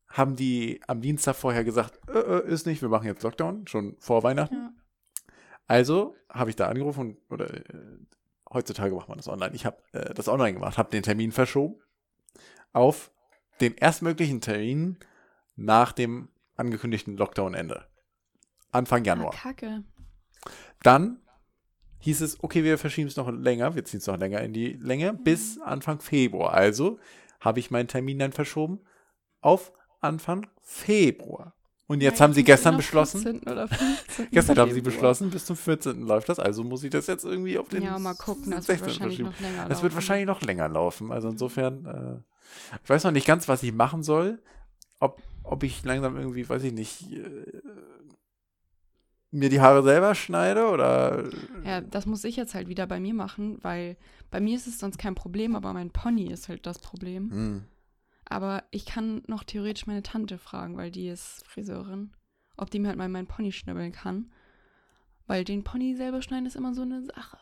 haben die am Dienstag vorher gesagt, äh, äh, ist nicht, wir machen jetzt Lockdown, schon vor Weihnachten. Ja. Also habe ich da angerufen und, oder äh, heutzutage macht man das online. Ich habe äh, das online gemacht, habe den Termin verschoben auf den erstmöglichen Termin nach dem angekündigten Lockdown-Ende. Anfang Ah, Januar. Kacke. Dann hieß es, okay, wir verschieben es noch länger, wir ziehen es noch länger in die Länge, bis Anfang Februar. Also habe ich meinen Termin dann verschoben auf Anfang Februar. Und jetzt Ja, haben sie gestern beschlossen, 14. Oder 15. <laughs> gestern haben sie beschlossen, bis zum 14. läuft das, also muss ich das jetzt irgendwie auf den Ja, mal gucken, das 16. wird wahrscheinlich verschieben. noch länger Das wird laufen. wahrscheinlich noch länger laufen. Also insofern, äh, ich weiß noch nicht ganz, was ich machen soll. Ob, ob ich langsam irgendwie, weiß ich nicht, äh, mir die Haare selber schneide oder. Ja, das muss ich jetzt halt wieder bei mir machen, weil bei mir ist es sonst kein Problem, aber mein Pony ist halt das Problem. Hm. Aber ich kann noch theoretisch meine Tante fragen, weil die ist Friseurin, ob die mir halt mal meinen Pony schnibbeln kann. Weil den Pony selber schneiden ist immer so eine Sache.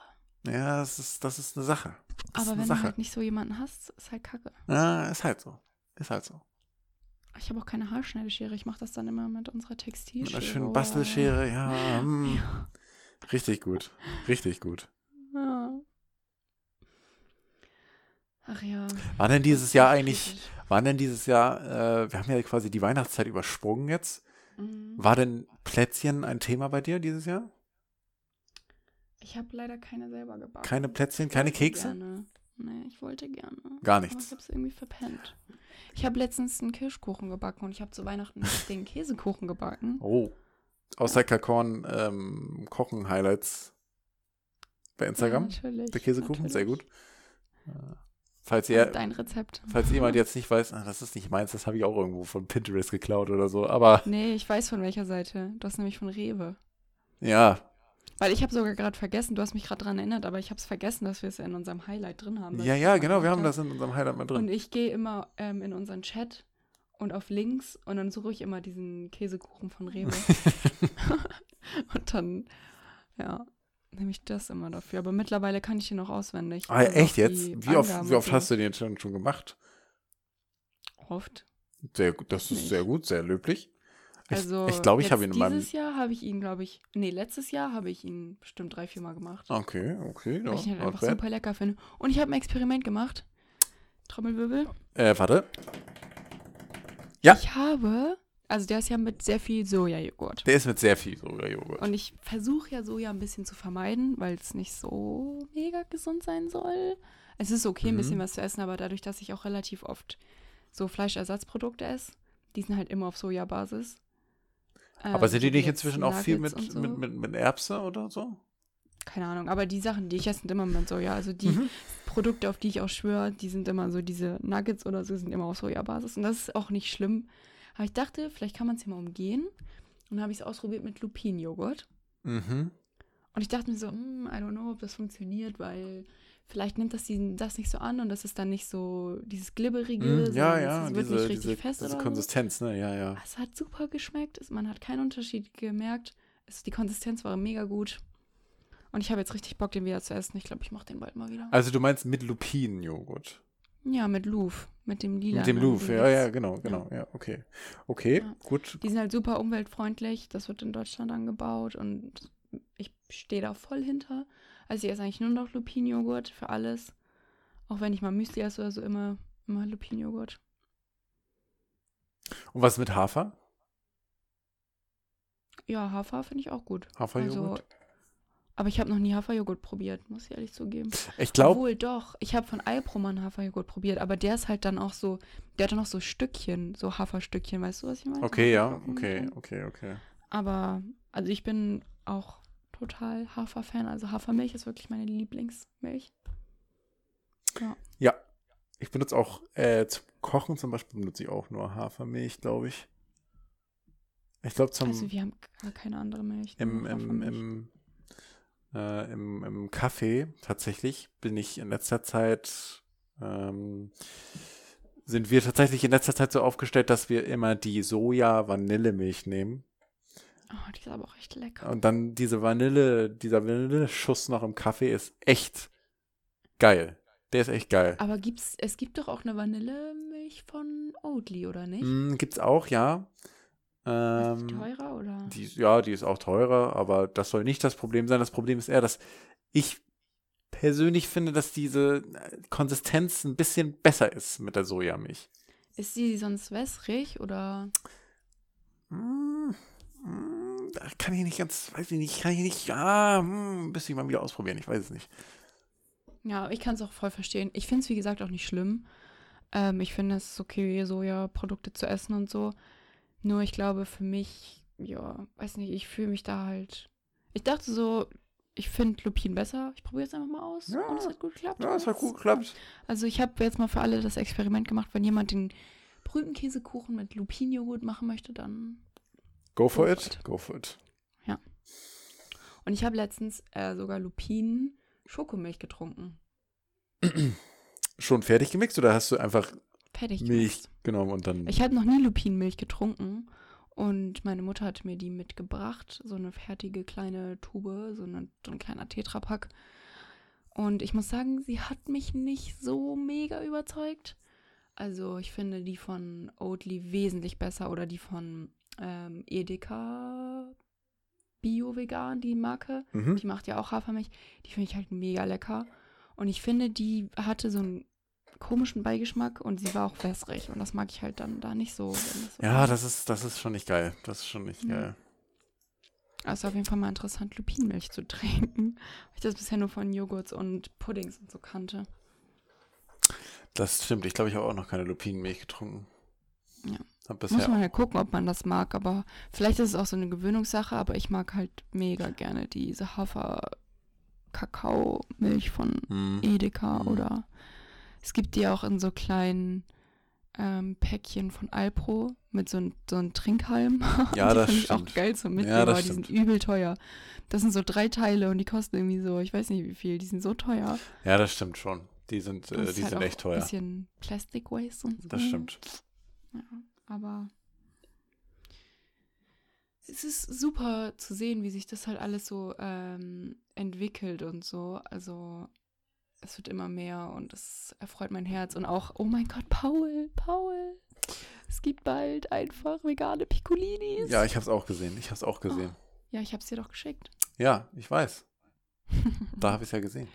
Ja, das ist, das ist eine Sache. Das Aber eine wenn Sache. du halt nicht so jemanden hast, ist halt kacke. Ja, ist halt so. Ist halt so. Ich habe auch keine Haarschneideschere. Ich mache das dann immer mit unserer Mit Textilschere. einer schönen. Bastelschere, ja. hm. Ja. Richtig gut. Richtig gut. ja. Ach ja. War denn dieses Jahr eigentlich, waren denn dieses Jahr, äh, wir haben ja quasi die Weihnachtszeit übersprungen jetzt. Mhm. War denn Plätzchen ein Thema bei dir dieses Jahr? Ich habe leider keine selber gebacken. Keine Plätzchen, keine Kekse? Gerne. Nee, ich wollte gerne. Gar Aber ich nichts. habe es irgendwie verpennt. Ich habe letztens einen Kirschkuchen gebacken und ich habe zu Weihnachten <laughs> den Käsekuchen gebacken. Oh. Aus der Kakorn ähm, Kochen Highlights bei Instagram. Ja, natürlich. der Käsekuchen, sehr natürlich. gut. Äh, Falls ihr, Dein Rezept. falls jemand <laughs> jetzt nicht weiß, ah, das ist nicht meins, das habe ich auch irgendwo von Pinterest geklaut oder so. Aber Nee, ich weiß von welcher Seite. Du hast nämlich von Rewe. ja, Weil ich habe sogar gerade vergessen, du hast mich gerade daran erinnert, aber ich habe es vergessen, dass wir es ja in unserem Highlight drin haben. ja, ja, genau, wir haben hab. das in unserem Highlight mal drin. Und ich gehe immer ähm, in unseren Chat und auf Links und dann suche ich immer diesen Käsekuchen von Rewe. <laughs> <laughs> und dann, ja, nehme ich das immer dafür. Aber mittlerweile kann ich den auch auswendig. Ah, Also echt jetzt? Wie oft, wie oft hast du den schon, schon gemacht? Oft. Sehr gut, das ist Nicht. sehr gut, sehr löblich. Ich Also ich, glaube, ich habe ihn jetzt in meinem. Dieses Jahr habe ich ihn, glaube ich, nee, letztes Jahr habe ich ihn bestimmt drei, vier Mal gemacht. Okay, okay, ja, weil ich ihn halt einfach bad. super lecker finde. Und ich habe ein Experiment gemacht. Trommelwirbel. Äh, warte. Ja. Ich habe Also der ist ja mit sehr viel Sojajoghurt. Der ist mit sehr viel Sojajoghurt. Und ich versuche ja Soja ein bisschen zu vermeiden, weil es nicht so mega gesund sein soll. Es ist okay, ein Mhm. bisschen was zu essen, aber dadurch, dass ich auch relativ oft so Fleischersatzprodukte esse, die sind halt immer auf Sojabasis. Aber Ähm, sind die nicht inzwischen auch viel mit, so. mit, mit, mit Erbse oder so? Keine Ahnung, aber die Sachen, die ich esse, sind immer mit Soja. Also die Mhm. Produkte, auf die ich auch schwöre, die sind immer so, diese Nuggets oder so, sind immer auf Sojabasis. Und das ist auch nicht schlimm. Aber ich dachte, vielleicht kann man es ja mal umgehen. Und dann habe ich es ausprobiert mit Lupinenjoghurt. Mhm. Und ich dachte mir so, hm, I don't know, ob das funktioniert, weil vielleicht nimmt das die, das nicht so an und das ist dann nicht so dieses Glibberige, Mhm. Ja, ja, es wird diese, nicht richtig diese, fest diese oder Konsistenz, ne? Ja, ja. so. Es hat super geschmeckt, es- man hat keinen Unterschied gemerkt. Es, die Konsistenz war mega gut. Und ich habe jetzt richtig Bock, den wieder zu essen. Ich glaube, ich mache den bald mal wieder. Also du meinst mit Lupinenjoghurt? Ja, mit Louvre, mit dem lila. Mit dem Louvre, ja, ja, genau, genau, ja, okay. Okay, Ja. gut. Die sind halt super umweltfreundlich. Das wird in Deutschland angebaut und ich stehe da voll hinter. Also ich esse eigentlich nur noch Lupinenjoghurt für alles. Auch wenn ich mal Müsli esse oder so, immer, immer Lupinenjoghurt. Und was mit Hafer? Ja, Hafer finde ich auch gut. Haferjoghurt? Also, aber ich habe noch nie Haferjoghurt probiert, muss ich ehrlich zugeben. ich glaube, Obwohl, doch. Ich habe von Alproman Haferjoghurt probiert, aber der ist halt dann auch so, der hat dann auch so Stückchen, so Haferstückchen, weißt du, was ich meine? okay, ja, okay, okay, okay. Aber, also ich bin auch total Haferfan. Also Hafermilch ist wirklich meine Lieblingsmilch. Ja, ich benutze auch äh, zum Kochen zum Beispiel benutze ich auch nur Hafermilch, glaube ich. Ich glaube zum also wir haben gar keine andere Milch. im, im, im, äh, im, im Kaffee tatsächlich bin ich in letzter Zeit ähm, sind wir tatsächlich in letzter Zeit so aufgestellt, dass wir immer die Soja-Vanillemilch nehmen Oh, die ist aber auch echt lecker. und dann diese Vanille, dieser Vanilleschuss noch im Kaffee ist echt geil. Der ist echt geil. Aber gibt's, es gibt doch auch eine Vanillemilch von Oatly, oder nicht? Mm, gibt's auch, ja. Ist Ähm, die teurer, oder? Die, ja, die ist auch teurer, aber das soll nicht das Problem sein. Das Problem ist eher, dass ich persönlich finde, dass diese äh, Konsistenz ein bisschen besser ist mit der Sojamilch. Ist die sonst wässrig, oder? Mm, mm, da kann ich nicht ganz, weiß ich nicht, kann ich nicht, ja, mm, müsste ich mal wieder ausprobieren, ich weiß es nicht. Ja, ich kann es auch voll verstehen. Ich finde es, wie gesagt, auch nicht schlimm. Ähm, ich finde es ist okay, Sojaprodukte zu essen und so. Nur ich glaube, für mich, ja, weiß nicht, ich fühle mich da halt. Ich dachte so, ich finde Lupin besser. Ich probiere es einfach mal aus. Ja. und es hat gut geklappt. Ja, es hat gut geklappt. Also ich habe jetzt mal für alle das Experiment gemacht. Wenn jemand den berühmten Käsekuchen mit Lupinjoghurt machen möchte, dann. Go for Go it, it. go for it. Und ich habe letztens äh, sogar Lupinen Schokomilch getrunken. Schon fertig gemixt oder hast du einfach Fertig. Milch gemacht. genommen und dann. Ich habe noch nie Lupinenmilch getrunken und meine Mutter hat mir die mitgebracht, so eine fertige kleine Tube, so, eine, so ein kleiner Tetrapack. Und ich muss sagen, sie hat mich nicht so mega überzeugt. Also ich finde die von Oatly wesentlich besser oder die von ähm, Edeka Bio Vegan, die Marke. mhm. Die macht ja auch Hafermilch. Die finde ich halt mega lecker. Und ich finde, die hatte so einen komischen Beigeschmack und sie war auch wässrig. Und das mag ich halt dann da nicht so. wenn das so Ja, das ist, das ist schon nicht geil. Das ist schon nicht Ja. geil. Also auf jeden Fall mal interessant, Lupinenmilch zu <laughs> trinken. Weil ich das bisher nur von Joghurts und Puddings und so kannte. Das stimmt. Ich glaube, ich habe auch noch keine Lupinenmilch getrunken. Ja. Hab Muss bisher man halt gucken, ob man das mag. Aber vielleicht ist es auch so eine Gewöhnungssache. Aber ich mag halt mega gerne diese Hafer-Kakao-Milch von Mhm. Edeka Mhm. oder es gibt die auch in so kleinen ähm, Päckchen von Alpro mit so einem so ein Trinkhalm. <laughs> Ja, das finde ich auch geil zum Mitnehmen, Ja, aber die stimmt. sind übel teuer. Das sind so drei Teile und die kosten irgendwie so, ich weiß nicht wie viel, die sind so teuer. Ja, das stimmt schon. Die sind, äh, die halt sind echt teuer. Ein bisschen Plastic Waste und so. Das stimmt. Ja, aber es ist super zu sehen, wie sich das halt alles so ähm, entwickelt und so. Also es wird immer mehr und es erfreut mein Herz. Und auch, oh mein Gott, Paul, Paul. Es gibt bald einfach vegane Piccolinis. Ja, ich habe es auch gesehen. Ich habe es auch gesehen. Ja, ich hab's dir doch geschickt. Ja, ich weiß. <laughs> Da habe ich es ja gesehen.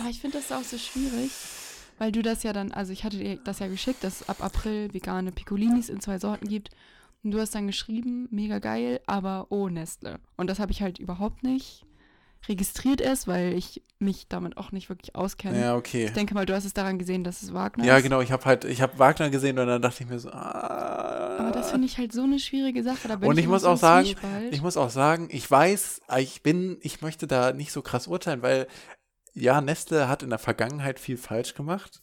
Aber ich finde das auch so schwierig, weil du das ja dann, also ich hatte dir das ja geschickt, dass es ab April vegane Piccolinis in zwei Sorten gibt. Und du hast dann geschrieben, mega geil, aber oh, Nestle. Und das habe ich halt überhaupt nicht registriert erst, weil ich mich damit auch nicht wirklich auskenne. Ja, okay. Ich denke mal, du hast es daran gesehen, dass es Wagner Ja, ist. genau. Ich habe halt, ich habe Wagner gesehen und dann dachte ich mir so, ah. Aber das finde ich halt so eine schwierige Sache. Da bin Und ich immer muss auch sagen, Zwiespalt. Ich muss auch sagen, ich weiß, ich bin, ich möchte da nicht so krass urteilen, weil ja, Nestle hat in der Vergangenheit viel falsch gemacht,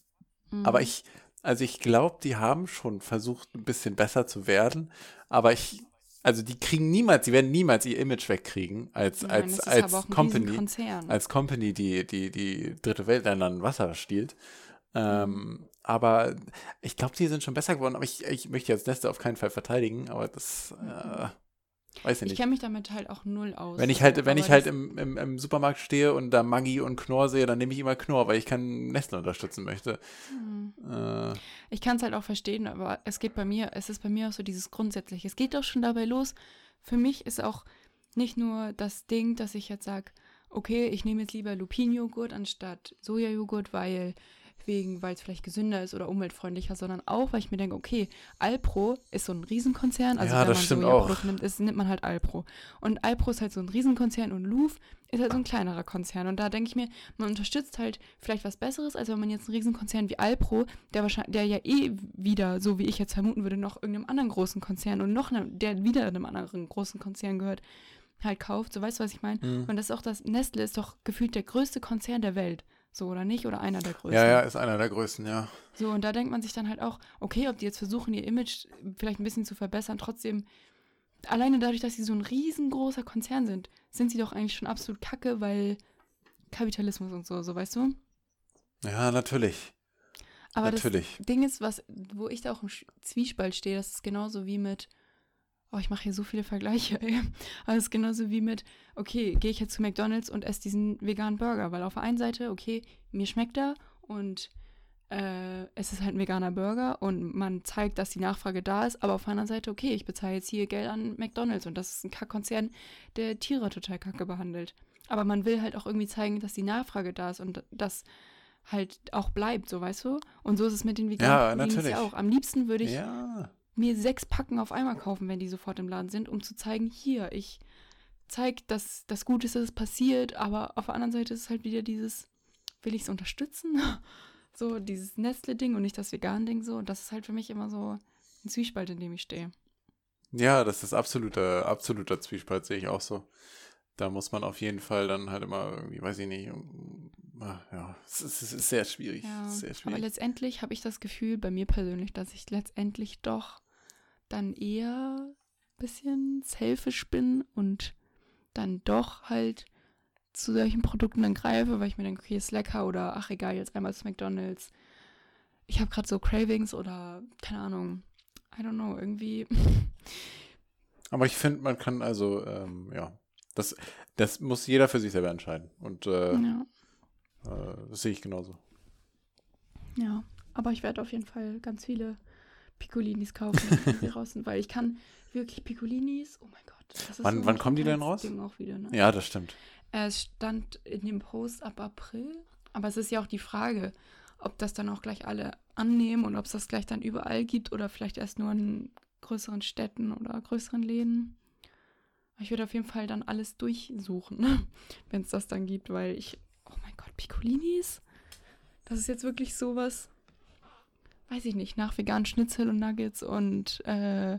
Mhm. aber ich, also ich glaube, die haben schon versucht, ein bisschen besser zu werden, aber ich, also die kriegen niemals, die werden niemals ihr Image wegkriegen als, Nein, als, als Company, als Company, die, die, die dritte Weltländern Wasser stiehlt. Ähm, aber ich glaube, die sind schon besser geworden. Aber ich, ich möchte jetzt Nestle auf keinen Fall verteidigen, aber das äh, weiß ich ich kenne mich damit halt auch null aus. Wenn ich halt, wenn aber ich halt im, im, im Supermarkt stehe und da Maggi und Knorr sehe, dann nehme ich immer Knorr, weil ich keinen Nestle unterstützen möchte. Hm. Äh, Ich kann es halt auch verstehen, aber es geht bei mir, es ist bei mir auch so dieses Grundsätzliche. Es geht auch schon dabei los. Für mich ist auch nicht nur das Ding, dass ich jetzt sage, okay, ich nehme jetzt lieber Lupinenjoghurt anstatt Sojajoghurt, weil wegen, weil es vielleicht gesünder ist oder umweltfreundlicher, sondern auch, weil ich mir denke, okay, Alpro ist so ein Riesenkonzern, also Ja, wenn das man stimmt Sojaprodukte auch. nimmt, ist, nimmt man halt Alpro. Und Alpro ist halt so ein Riesenkonzern und Louvre ist halt so ein kleinerer Konzern. Und da denke ich mir, man unterstützt halt vielleicht was Besseres, als wenn man jetzt einen Riesenkonzern wie Alpro, der wahrscheinlich, der ja eh wieder, so wie ich jetzt vermuten würde, noch irgendeinem anderen großen Konzern und noch einem, der wieder einem anderen großen Konzern gehört, halt kauft. So weißt du, was ich meine? hm. Und das ist auch das, Nestle ist doch gefühlt der größte Konzern der Welt. So, oder nicht? Oder einer der größten. ja, ja, ist einer der größten, ja. So, und da denkt man sich dann halt auch, okay, ob die jetzt versuchen, ihr Image vielleicht ein bisschen zu verbessern, trotzdem, alleine dadurch, dass sie so ein riesengroßer Konzern sind, sind sie doch eigentlich schon absolut kacke, weil Kapitalismus und so, so weißt du? Ja, natürlich. Aber natürlich. das Ding ist, was, wo ich da auch im Zwiespalt stehe, das ist genauso wie mit, oh, ich mache hier so viele Vergleiche, ey. Aber es ist genauso wie mit, okay, gehe ich jetzt zu McDonalds und esse diesen veganen Burger, weil auf der einen Seite, okay, mir schmeckt er und äh, es ist halt ein veganer Burger und man zeigt, dass die Nachfrage da ist, aber auf der anderen Seite, okay, ich bezahle jetzt hier Geld an McDonalds und das ist ein Kackkonzern, der Tiere total kacke behandelt. Aber man will halt auch irgendwie zeigen, dass die Nachfrage da ist und das halt auch bleibt, so weißt du? Und so ist es mit den Ja, veganen Pralinen natürlich. ja auch. Am liebsten würde ich Ja. Mir sechs Packen auf einmal kaufen, wenn die sofort im Laden sind, um zu zeigen, hier, ich zeige, dass das gut ist, dass es passiert, aber auf der anderen Seite ist es halt wieder dieses, will ich es unterstützen? <laughs> So, dieses Nestle-Ding und nicht das Vegan-Ding so. Und das ist halt für mich immer so ein Zwiespalt, in dem ich stehe. Ja, das ist absoluter, absoluter Zwiespalt, sehe ich auch so. Da muss man auf jeden Fall dann halt immer irgendwie, weiß ich nicht, ah, ja, es ist, es ist sehr schwierig. Ja, sehr aber schwierig. letztendlich habe ich das Gefühl, bei mir persönlich, dass ich letztendlich doch dann eher ein bisschen selfish bin und dann doch halt zu solchen Produkten dann greife, weil ich mir denke, okay, ist lecker oder ach egal, jetzt einmal zu McDonalds. Ich habe gerade so Cravings oder keine Ahnung, I don't know, irgendwie. <laughs> Aber ich finde, man kann also, ähm, ja, das, das muss jeder für sich selber entscheiden. Und äh, ja, äh, das sehe ich genauso. ja, aber ich werde auf jeden Fall ganz viele Piccolinis kaufen, <laughs> <laughs> sind, weil ich kann wirklich Piccolinis, oh mein Gott. Das ist Wann- so wann kommen die denn raus? Auch wieder, ne? Ja, das stimmt. Es stand in dem Post ab April, aber es ist ja auch die Frage, ob das dann auch gleich alle annehmen und ob es das gleich dann überall gibt oder vielleicht erst nur in größeren Städten oder größeren Läden. Ich würde auf jeden Fall dann alles durchsuchen, <laughs> wenn es das dann gibt, weil ich, oh mein Gott, Piccolinis? Das ist jetzt wirklich sowas, weiß ich nicht, nach veganen Schnitzel und Nuggets und äh,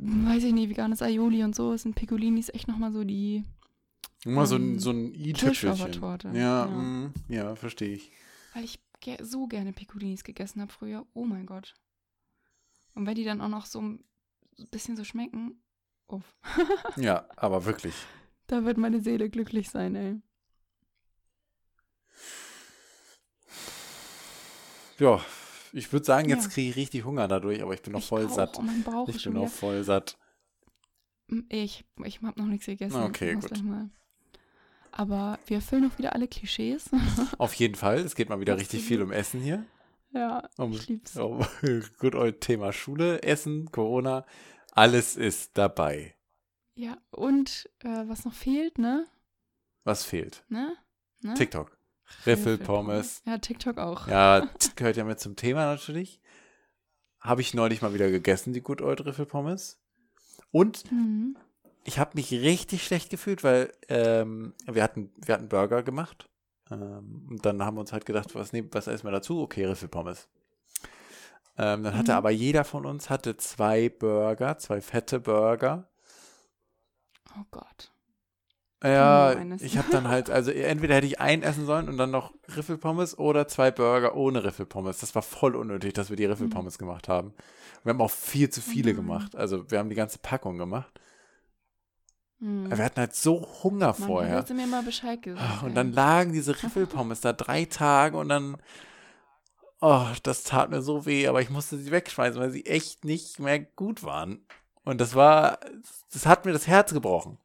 weiß ich nicht, veganes Aioli und so sind Piccolinis echt nochmal so die Immer so ein, Ähm, so ein i-Tüpfelchen. Ja, ja. mm, ja verstehe ich. Weil ich ge so gerne Piccolinis gegessen habe früher. Oh mein Gott. Und wenn die dann auch noch so ein bisschen so schmecken, uff. Ja, <laughs> aber wirklich. da wird meine Seele glücklich sein, ey. Ja, ich würde sagen, jetzt Ja. kriege ich richtig Hunger dadurch, aber ich bin noch ich voll auch. satt. Oh, Ich bin noch voll satt. Ich, ich habe noch nichts gegessen. Okay, gut. Aber wir erfüllen auch wieder alle Klischees. <laughs> Auf jeden Fall. Es geht mal wieder richtig viel um Essen hier. ja, Um, ich lieb's. um <laughs> gut, euer Thema Schule, Essen, Corona. Alles ist dabei. Ja, und äh, was noch fehlt, ne? Was fehlt? Ne? ne? TikTok. Riffel, Pommes. Ja, TikTok auch. Ja, gehört ja mit zum Thema natürlich. habe ich neulich mal wieder gegessen, die Good Old Riffelpommes. Und Mhm. ich habe mich richtig schlecht gefühlt, weil ähm, wir, hatten, wir hatten Burger gemacht. Ähm, und dann haben wir uns halt gedacht, was, nehmen, was essen wir dazu? Okay, Riffelpommes. Ähm, dann hatte Mhm. aber jeder von uns hatte zwei Burger, zwei fette Burger. Oh Gott. Ja, ich habe dann halt, also entweder hätte ich einen essen sollen und dann noch Riffelpommes oder zwei Burger ohne Riffelpommes. Das war voll unnötig, dass wir die Riffelpommes gemacht haben. Wir haben auch viel zu viele nein. gemacht. Also wir haben die ganze Packung gemacht. Mhm. Wir hatten halt so Hunger Mann, vorher. du mir mal Bescheid gesagt. Ach, Und dann lagen diese Riffelpommes da drei Tage und dann, oh, das tat mir so weh, aber ich musste sie wegschmeißen, weil sie echt nicht mehr gut waren. Und das war, das hat mir das Herz gebrochen.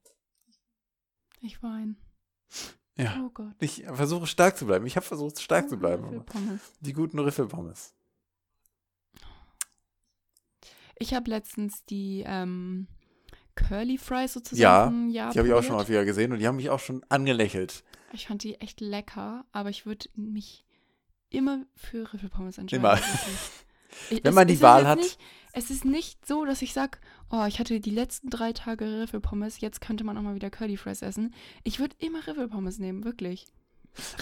Ich weine. Ja. Oh Gott. Ich versuche stark zu bleiben. Ich habe versucht, stark zu Oh, bleiben. aber Riffelpommes. Die guten Riffelpommes. Ich habe letztens die ähm, Curly Fries sozusagen Ja, Die habe ich auch schon probiert. häufiger gesehen und die haben mich auch schon angelächelt. Ich fand die echt lecker, aber ich würde mich immer für Riffelpommes entscheiden. Immer. <laughs> Ich, Wenn man die Wahl hat. Nicht, es ist nicht so, dass ich sage, oh, ich hatte die letzten drei Tage Riffelpommes, jetzt könnte man auch mal wieder Curly Fries essen. Ich würde immer Riffelpommes nehmen, wirklich.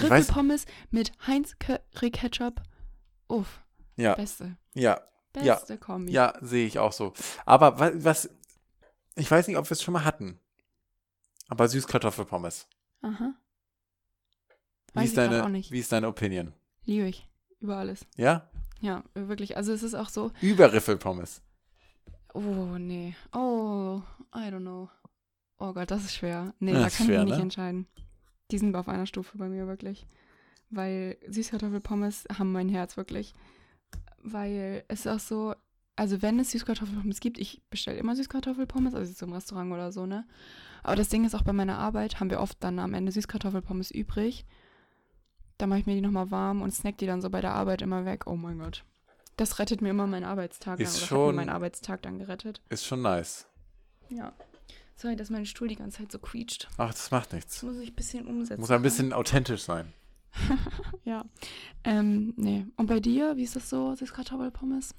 Riffelpommes mit Heinz Curry Ketchup. Uff, Ja, beste. ja, Ja. Beste Kombi. ja, sehe ich auch so. Aber wa- was, ich weiß nicht, ob wir es schon mal hatten. Aber Süßkartoffelpommes. Aha. Wie Weiß ist, ich grad deine, auch nicht. wie ist deine Opinion? Liebe ich. Über alles. Ja? Ja, wirklich. Also es ist auch so, Über Riffelpommes. oh nee. Oh, I don't know. Oh Gott, das ist schwer. Nee, Ja, da kann schwer, ich mich nicht ne? entscheiden. Die sind auf einer Stufe bei mir wirklich. Weil Süßkartoffelpommes haben mein Herz wirklich. Weil es ist auch so, also wenn es Süßkartoffelpommes gibt, ich bestelle immer Süßkartoffelpommes, also jetzt im Restaurant oder so, ne? Aber das Ding ist auch bei meiner Arbeit, haben wir oft dann am Ende Süßkartoffelpommes übrig. Dann mache ich mir die nochmal warm und snack die dann so bei der Arbeit immer weg. Oh mein Gott. Das rettet mir immer meinen Arbeitstag. Ist hat schon- mir meinen Arbeitstag dann gerettet. Ist schon nice. Ja. Sorry, dass mein Stuhl die ganze Zeit so quietscht. Ach, das macht Das nichts. muss ich ein bisschen umsetzen. Muss ein bisschen authentisch sein. <laughs> Ja. Ähm, nee. Und bei dir, wie ist das so, Süßkartoffelpommes?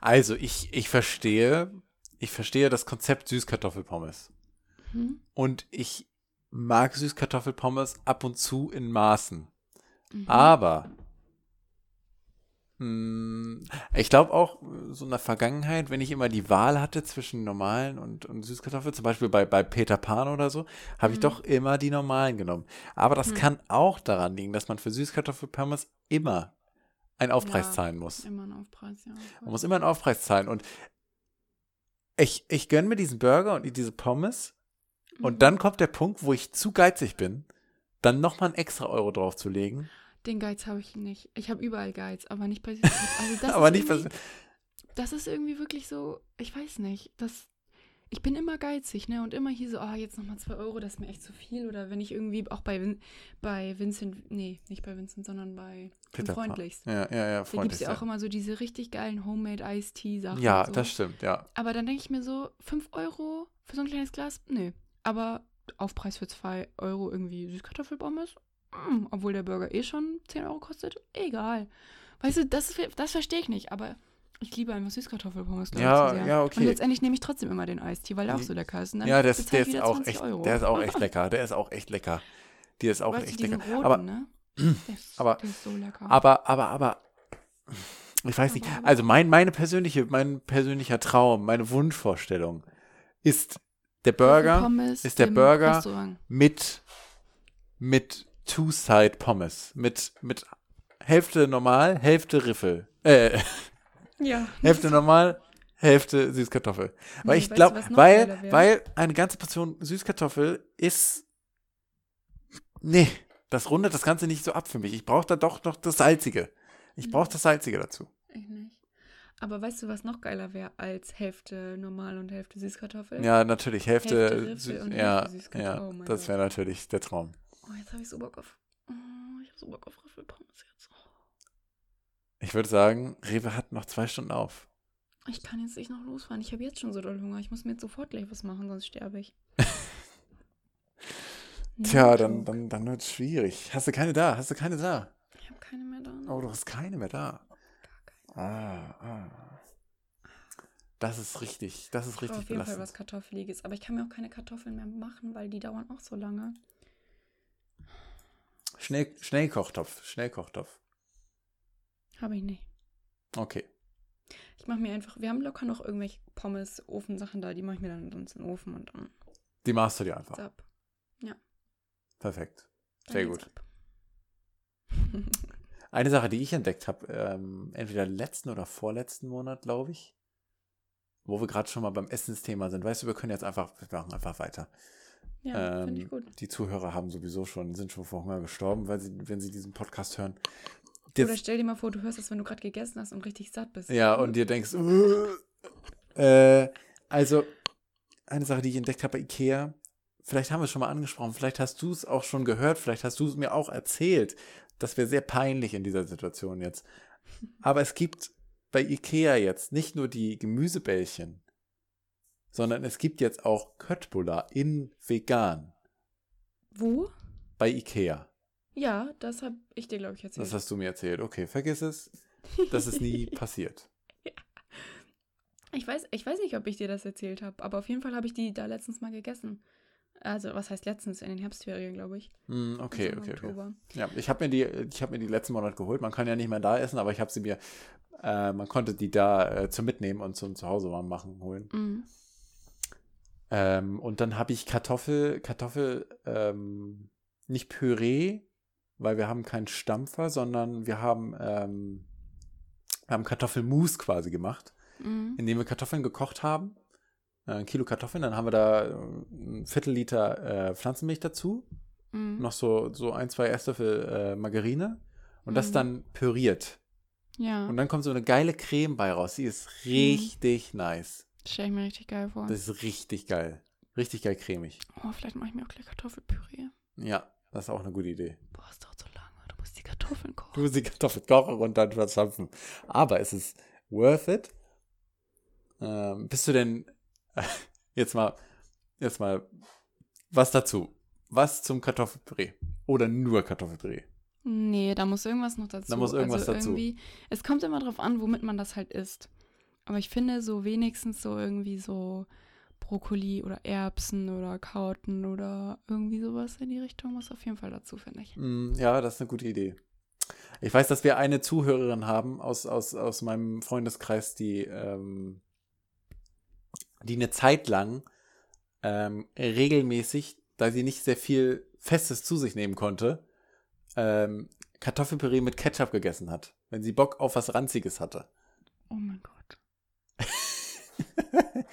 Also, ich, ich verstehe, ich verstehe das Konzept Süßkartoffelpommes. Hm? Und ich mag Süßkartoffelpommes ab und zu in Maßen. Mhm. Aber mh, ich glaube auch so in der Vergangenheit, wenn ich immer die Wahl hatte zwischen normalen und, und Süßkartoffeln, zum Beispiel bei, bei Peter Pan oder so, habe ich Mhm. doch immer die normalen genommen. Aber das Hm. kann auch daran liegen, dass man für Süßkartoffelpommes immer einen Aufpreis Ja. zahlen muss. Immer ein Aufpreis, ja. Man muss immer einen Aufpreis zahlen. Und ich, ich gönne mir diesen Burger und diese Pommes. Mhm. Und dann kommt der Punkt, wo ich zu geizig bin, dann nochmal einen extra Euro draufzulegen. Den Geiz habe ich nicht. Ich habe überall Geiz, aber nicht bei. Also das <laughs> Aber ist nicht, irgendwie- das ist irgendwie wirklich so, ich weiß nicht, das, ich bin immer geizig, ne, und immer hier so, ah, jetzt nochmal zwei Euro, das ist mir echt zu viel, oder wenn ich irgendwie auch bei, Vin, bei Vincent, nee, nicht bei Vincent, sondern bei Peter. Freundlichst. Ja, ja, ja, Da gibt es ja auch immer so diese richtig geilen Homemade Iced Tea Sachen. ja so. das stimmt, ja. Aber dann denke ich mir so, 5 Euro für so ein kleines Glas? Nö. Aber Aufpreis für 2 Euro irgendwie Süßkartoffelpommes? Mm, obwohl der Burger eh schon 10 Euro kostet? Egal. Weißt du, das, das verstehe ich nicht, aber ich liebe einfach Süßkartoffelpommes, glaube Ja, ich, zu sehr. ja, Und okay. letztendlich nehme ich trotzdem immer den Eistee, weil der auch so lecker ist. Und dann Ja, der ist, bezahle der ist auch 20 echt, <laughs> Euro. der ist auch echt lecker. Der ist auch echt lecker. Die ist auch Weißt echt lecker. roten, aber, ne? <clears throat> Der ist, aber- der ist so lecker. aber, aber, aber, ich weiß nicht. Aber, aber. Also mein, meine persönliche, mein persönlicher Traum, meine Wunschvorstellung ist der Burger Pommes ist der Burger- Restaurant. mit, mit Two-Side Pommes. Mit, mit Hälfte normal, Hälfte Riffel. Äh, Ja. <laughs> Hälfte normal, Hälfte Süßkartoffel. Weil Nee, ich glaube, weil, weil eine ganze Portion Süßkartoffel ist. Nee, das rundet das Ganze nicht so ab für mich. Ich brauche da doch noch das Salzige. Ich brauche das Salzige dazu. Ich nicht. Aber weißt du, was noch geiler wäre als Hälfte normal und Hälfte Süßkartoffel? Ja, natürlich, Hälfte. Hälfte Süß- und ja, Hälfte Süßkartoffel. ja, Oh mein das wäre natürlich der Traum. Oh, jetzt habe ich so Bock auf. Oh, ich habe so Bock auf Riffelpommes jetzt. Ich würde sagen, Rewe hat noch zwei Stunden auf. Ich kann jetzt nicht noch losfahren. Ich habe jetzt schon so doll Hunger. Ich muss mir jetzt sofort gleich was machen, sonst sterbe ich. <laughs> Tja, dann, dann, dann wird es schwierig. Hast du keine da? Hast du keine da? Ich habe keine mehr da. Oh, du hast keine mehr da. Ah, ah. Das ist richtig, das ist richtig auf jeden Fall belastend. was Kartoffeliges. Aber ich kann mir auch keine Kartoffeln mehr machen, weil die dauern auch so lange. Schnell, Schnellkochtopf, Schnellkochtopf. Habe ich nicht. Okay. Ich mache mir einfach, wir haben locker noch irgendwelche Pommes, Ofensachen da, die mache ich mir dann sonst in den Ofen und dann Die machst du dir einfach. zapp. Perfekt. Dann Sehr gut. <laughs> Eine Sache, die ich entdeckt habe, ähm, entweder letzten oder vorletzten Monat, glaube ich, wo wir gerade schon mal beim Essensthema sind. Weißt du, wir können jetzt einfach, wir machen einfach weiter. ja, finde ich Ähm, gut. Die Zuhörer haben sowieso schon, sind schon vor Hunger gestorben, weil sie, wenn sie diesen Podcast hören. Oder stell dir mal vor, du hörst es, wenn du gerade gegessen hast und richtig satt bist. ja, und dir denkst, äh, also, eine Sache, die ich entdeckt habe bei Ikea, vielleicht haben wir es schon mal angesprochen, vielleicht hast du es auch schon gehört, vielleicht hast du es mir auch erzählt. Das wäre sehr peinlich in dieser Situation jetzt. Aber es gibt bei Ikea jetzt nicht nur die Gemüsebällchen, sondern es gibt jetzt auch Köttbullar in vegan Wo? bei Ikea. Ja, das habe ich dir, glaube ich, erzählt. Das hast du mir erzählt. Okay, vergiss es. Das ist nie <laughs> passiert. Ich weiß, ich weiß nicht, ob ich dir das erzählt habe, aber auf jeden Fall habe ich die da letztens mal gegessen. Also, was heißt letztens? In den Herbstferien, glaube ich. Hm, okay, Also okay, okay. Ja, ich habe mir die, ich habe mir die letzten Monat geholt. Man kann ja nicht mehr da essen, aber ich habe sie mir, äh, man konnte die da äh, zum Mitnehmen und zum Zuhause warm machen holen. Mhm. Ähm, und dann habe ich Kartoffel, Kartoffel, ähm, nicht Püree, weil wir haben keinen Stampfer, sondern wir haben, ähm, wir haben Kartoffelmus quasi gemacht, Mhm. indem wir Kartoffeln gekocht haben. Äh, ein Kilo Kartoffeln, dann haben wir da äh, ein Viertel Liter äh, Pflanzenmilch dazu, Mhm. noch so, so ein, zwei Esslöffel äh, Margarine und das Mhm. dann püriert. Ja, Und dann kommt so eine geile Creme bei raus. Die ist richtig nice. stelle ich mir richtig geil vor. Das ist richtig geil. Richtig geil cremig. Oh, vielleicht mache ich mir auch gleich Kartoffelpüree. Ja, das ist auch eine gute Idee. Boah, es dauert so lange. Du musst die Kartoffeln kochen. Du musst die Kartoffeln kochen und dann verzampfen. Aber es ist worth it. Ähm, bist du denn <laughs> jetzt mal, jetzt mal was dazu? Was zum Kartoffelpüree? Oder nur Kartoffelpüree? Nee, da muss irgendwas noch dazu. Da muss irgendwas also dazu. Irgendwie, es kommt immer drauf an, womit man das halt isst. Aber ich finde so wenigstens so irgendwie so Brokkoli oder Erbsen oder Karotten oder irgendwie sowas in die Richtung muss auf jeden Fall dazu, finde ich. Mm, Ja, das ist eine gute Idee. Ich weiß, dass wir eine Zuhörerin haben aus, aus, aus meinem Freundeskreis, die, ähm, die eine Zeit lang ähm, regelmäßig, da sie nicht sehr viel Festes zu sich nehmen konnte, ähm, Kartoffelpüree mit Ketchup gegessen hat, wenn sie Bock auf was Ranziges hatte. Oh mein Gott. <laughs>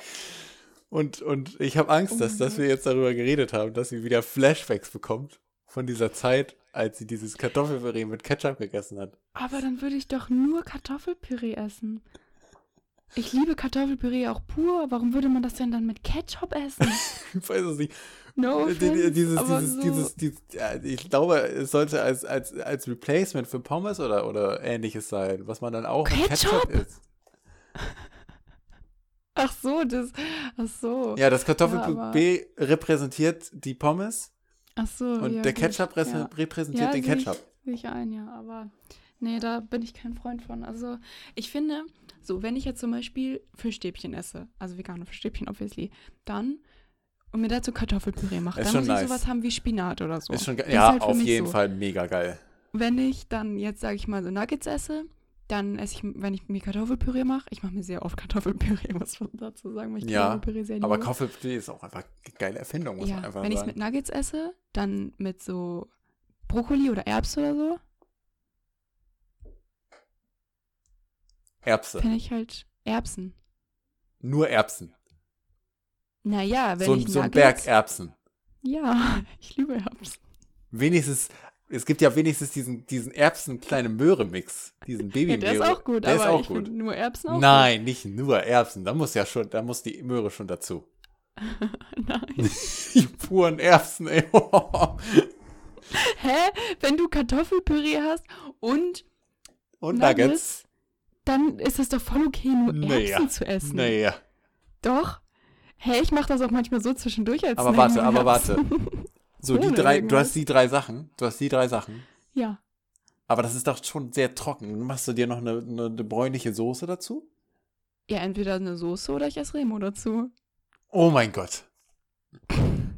Und, und ich habe Angst, Oh dass, dass wir jetzt darüber geredet haben, dass sie wieder Flashbacks bekommt von dieser Zeit, als sie dieses Kartoffelpüree mit Ketchup gegessen hat. Aber dann würde ich doch nur Kartoffelpüree essen. Ich liebe Kartoffelpüree auch pur. Warum würde man das denn dann mit Ketchup essen? <laughs> Ich weiß es nicht. No Äh, offense, dieses, aber dieses, so. dieses, dieses, ja, ich glaube, es sollte als, als, als Replacement für Pommes oder, oder ähnliches sein, was man dann auch mit Ketchup? Ketchup isst. <laughs> Ach so, das. Ach so. Ja, das Ja, Kartoffelpüree repräsentiert die Pommes Ach so. und ja, der gut. Ketchup ja. repräsentiert Ja, den sehe Ketchup. Ich, sehe ich ein, ja, aber nee, da bin ich kein Freund von. Also, ich finde, so, wenn ich jetzt zum Beispiel Fischstäbchen esse, also vegane Fischstäbchen, obviously, dann und mir dazu Kartoffelpüree mache, Ist dann muss ich nice. sowas haben wie Spinat oder so. Ist schon, ge- Das ja, halt auf jeden so. Fall mega geil. Wenn ich dann jetzt, sage ich mal, so Nuggets esse, dann esse ich, wenn ich mir Kartoffelpüree mache, ich mache mir sehr oft Kartoffelpüree, <laughs> muss man dazu sagen, weil ich Ja, Kartoffelpüree sehr liebe. Aber Kartoffelpüree ist auch einfach eine geile Erfindung, muss ja, man einfach wenn ich es sagen. mit Nuggets esse, dann mit so Brokkoli oder Erbsen oder so, Erbse. finde ich halt Erbsen. Nur Erbsen. Naja, wenn So, ich so ein Berg Erbsen. Ja, <laughs> ich liebe Erbsen. Wenigstens, es gibt ja wenigstens diesen, diesen Erbsen-kleine Möhre-Mix. Diesen <laughs> Ja, Baby der ist auch gut, Der aber ist auch ich gut. nur Erbsen auch Nein, nicht nur Erbsen. Da muss ja schon, da muss die Möhre schon dazu. gut. <laughs> Nein. Die puren Erbsen, ey. Hä? Wenn du Kartoffelpüree hast und Und Nuggets? Nuggets? Dann ist es doch voll okay, nur Naja. Erbsen zu essen. Naja. Doch. Hä, ich mache das auch manchmal so zwischendurch als Aber warte, aber Erbsen. So, <laughs> die drei, du irgendwas. hast die drei Sachen. Du hast die drei Sachen. ja. Aber das ist doch schon sehr trocken. Machst du dir noch eine, eine, eine bräunliche Soße dazu? Ja, entweder eine Soße oder ich esse Remo dazu. Oh mein Gott.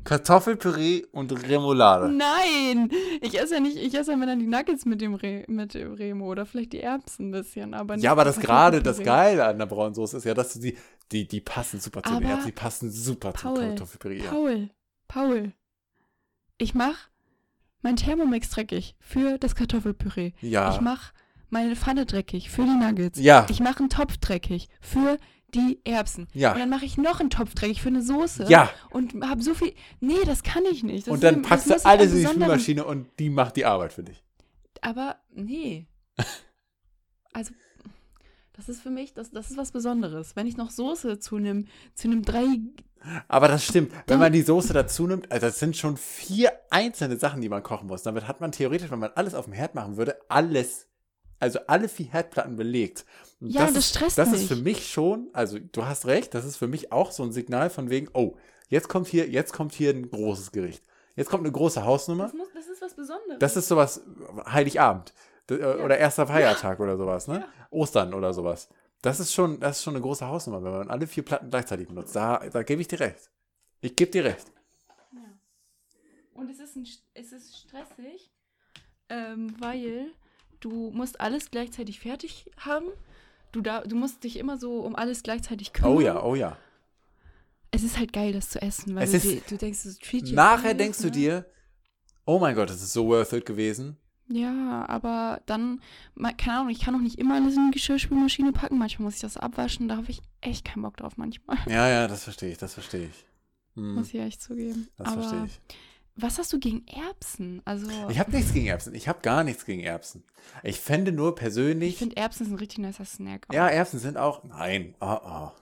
Kartoffelpüree und Remoulade. Nein! Ich esse ja nicht, ich esse ja immer dann die Nuggets mit dem, Re, mit dem Remo oder vielleicht die Erbsen ein bisschen, aber nicht Ja, aber das gerade das Kartoffelpüree. Geile an der braunen Soße ist ja, dass du die, die, die passen super zu den Erbsen, die passen super zum Paul, Kartoffelpüree. Ja. Paul, Paul, ich mach mein Thermomix dreckig für das Kartoffelpüree. Ich Ja. mach meine Pfanne dreckig für die Nuggets. Ja. Ich mache einen Topf dreckig für die Erbsen. Ja. Und dann mache ich noch einen Topf dreckig für eine Soße. Ja. Und habe so viel. Nee, das kann ich nicht. Das Und ist dann das packst du alles in die Spülmaschine und die macht die Arbeit für dich. Aber nee. <laughs> Also, das ist für mich, das, das ist was Besonderes. Wenn ich noch Soße zu einem zu einem drei. Aber das stimmt. Wenn man die Soße dazu nimmt, also das sind schon vier einzelne Sachen, die man kochen muss. Damit hat man theoretisch, wenn man alles auf dem Herd machen würde, alles, also alle vier Herdplatten belegt. Und Ja, und das ist, stresst Das mich. ist für mich schon, also du hast recht, das ist für mich auch so ein Signal von wegen, oh, jetzt kommt hier, jetzt kommt hier ein großes Gericht. Jetzt kommt eine große Hausnummer. Das, muss, das ist was Besonderes. Das ist sowas Heiligabend äh, oder erster Feiertag oder sowas, ne? Ja. Ostern oder sowas. Das ist schon, das ist schon eine große Hausnummer, wenn man alle vier Platten gleichzeitig benutzt. Da, da gebe ich dir recht. Ich gebe dir recht. Ja. Und es ist, ein, es ist stressig, ähm, weil du musst alles gleichzeitig fertig haben. Du, da, du musst dich immer so um alles gleichzeitig kümmern. Oh ja, oh ja. Es ist halt geil, das zu essen, weil Es du, ist- du denkst, es treat Nachher nice, denkst du ne? dir, oh mein Gott, das ist so worth it gewesen. Ja, aber dann, keine Ahnung, ich kann auch nicht immer alles in die Geschirrspülmaschine packen. Manchmal muss ich das abwaschen, da habe ich echt keinen Bock drauf manchmal. Ja, ja, das verstehe ich, das verstehe ich. Hm, Muss ich echt zugeben. das aber verstehe ich. Was hast du gegen Erbsen? Also, Ich habe nichts gegen Erbsen. Ich habe gar nichts gegen Erbsen. Ich fände nur persönlich. ich finde Erbsen ist ein richtig nicer Snack. auch. ja, Erbsen sind auch. Nein. Ah, ah.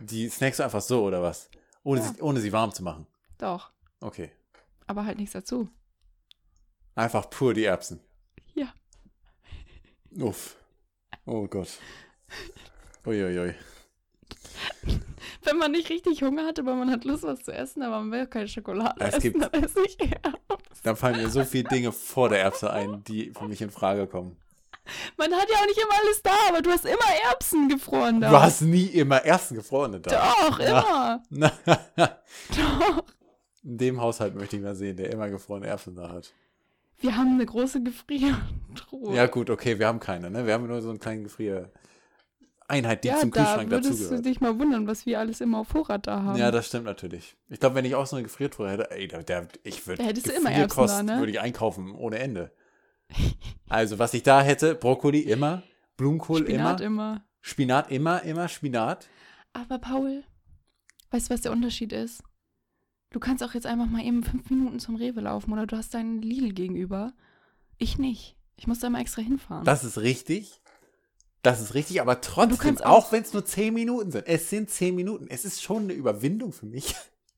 Die snackst du einfach so, oder was? Ohne, Ja. sie, ohne sie warm zu machen. Doch, Okay. aber halt nichts dazu. Einfach pur die Erbsen. Ja. Uff. Oh Gott. Uiuiui. Wenn man nicht richtig Hunger hat, aber man hat Lust, was zu essen, aber man will keine Schokolade Es essen, gibt- dann esse ich Erbsen. Da fallen mir so viele Dinge vor der Erbse ein, die für mich in Frage kommen. Man hat ja auch nicht immer alles da, aber du hast immer Erbsen gefroren da. Du hast nie immer Erbsen gefrorene da. Doch, immer. <laughs> Doch. In dem Haushalt möchte ich mal sehen, der immer gefrorene Erbsen da hat. Wir haben eine große Gefriertruhe. Ja, gut, okay, wir haben keine, ne? Wir haben nur so einen kleinen Gefrier-Einheit, die ja zum da Kühlschrank würdest du dazugehört. dich mal wundern, was wir alles immer auf Vorrat da haben. Ja, das stimmt natürlich. Ich glaube, wenn ich auch so eine Gefriertruhe hätte, ey, da, der, ich würde Da hättest du immer Erbsen da, ne? würde ich einkaufen ohne Ende. <laughs> Also, was ich da hätte, Brokkoli immer, Blumenkohl Spinat immer, immer. Spinat immer, immer Spinat. Aber Paul, weißt du, was der Unterschied ist? Du kannst auch jetzt einfach mal eben fünf Minuten zum Rewe laufen oder du hast deinen Lidl gegenüber. Ich nicht. Ich muss da mal extra hinfahren. Das ist richtig. Das ist richtig, aber trotzdem, auch, auch- wenn es nur zehn Minuten sind, es sind zehn Minuten, es ist schon eine Überwindung für mich,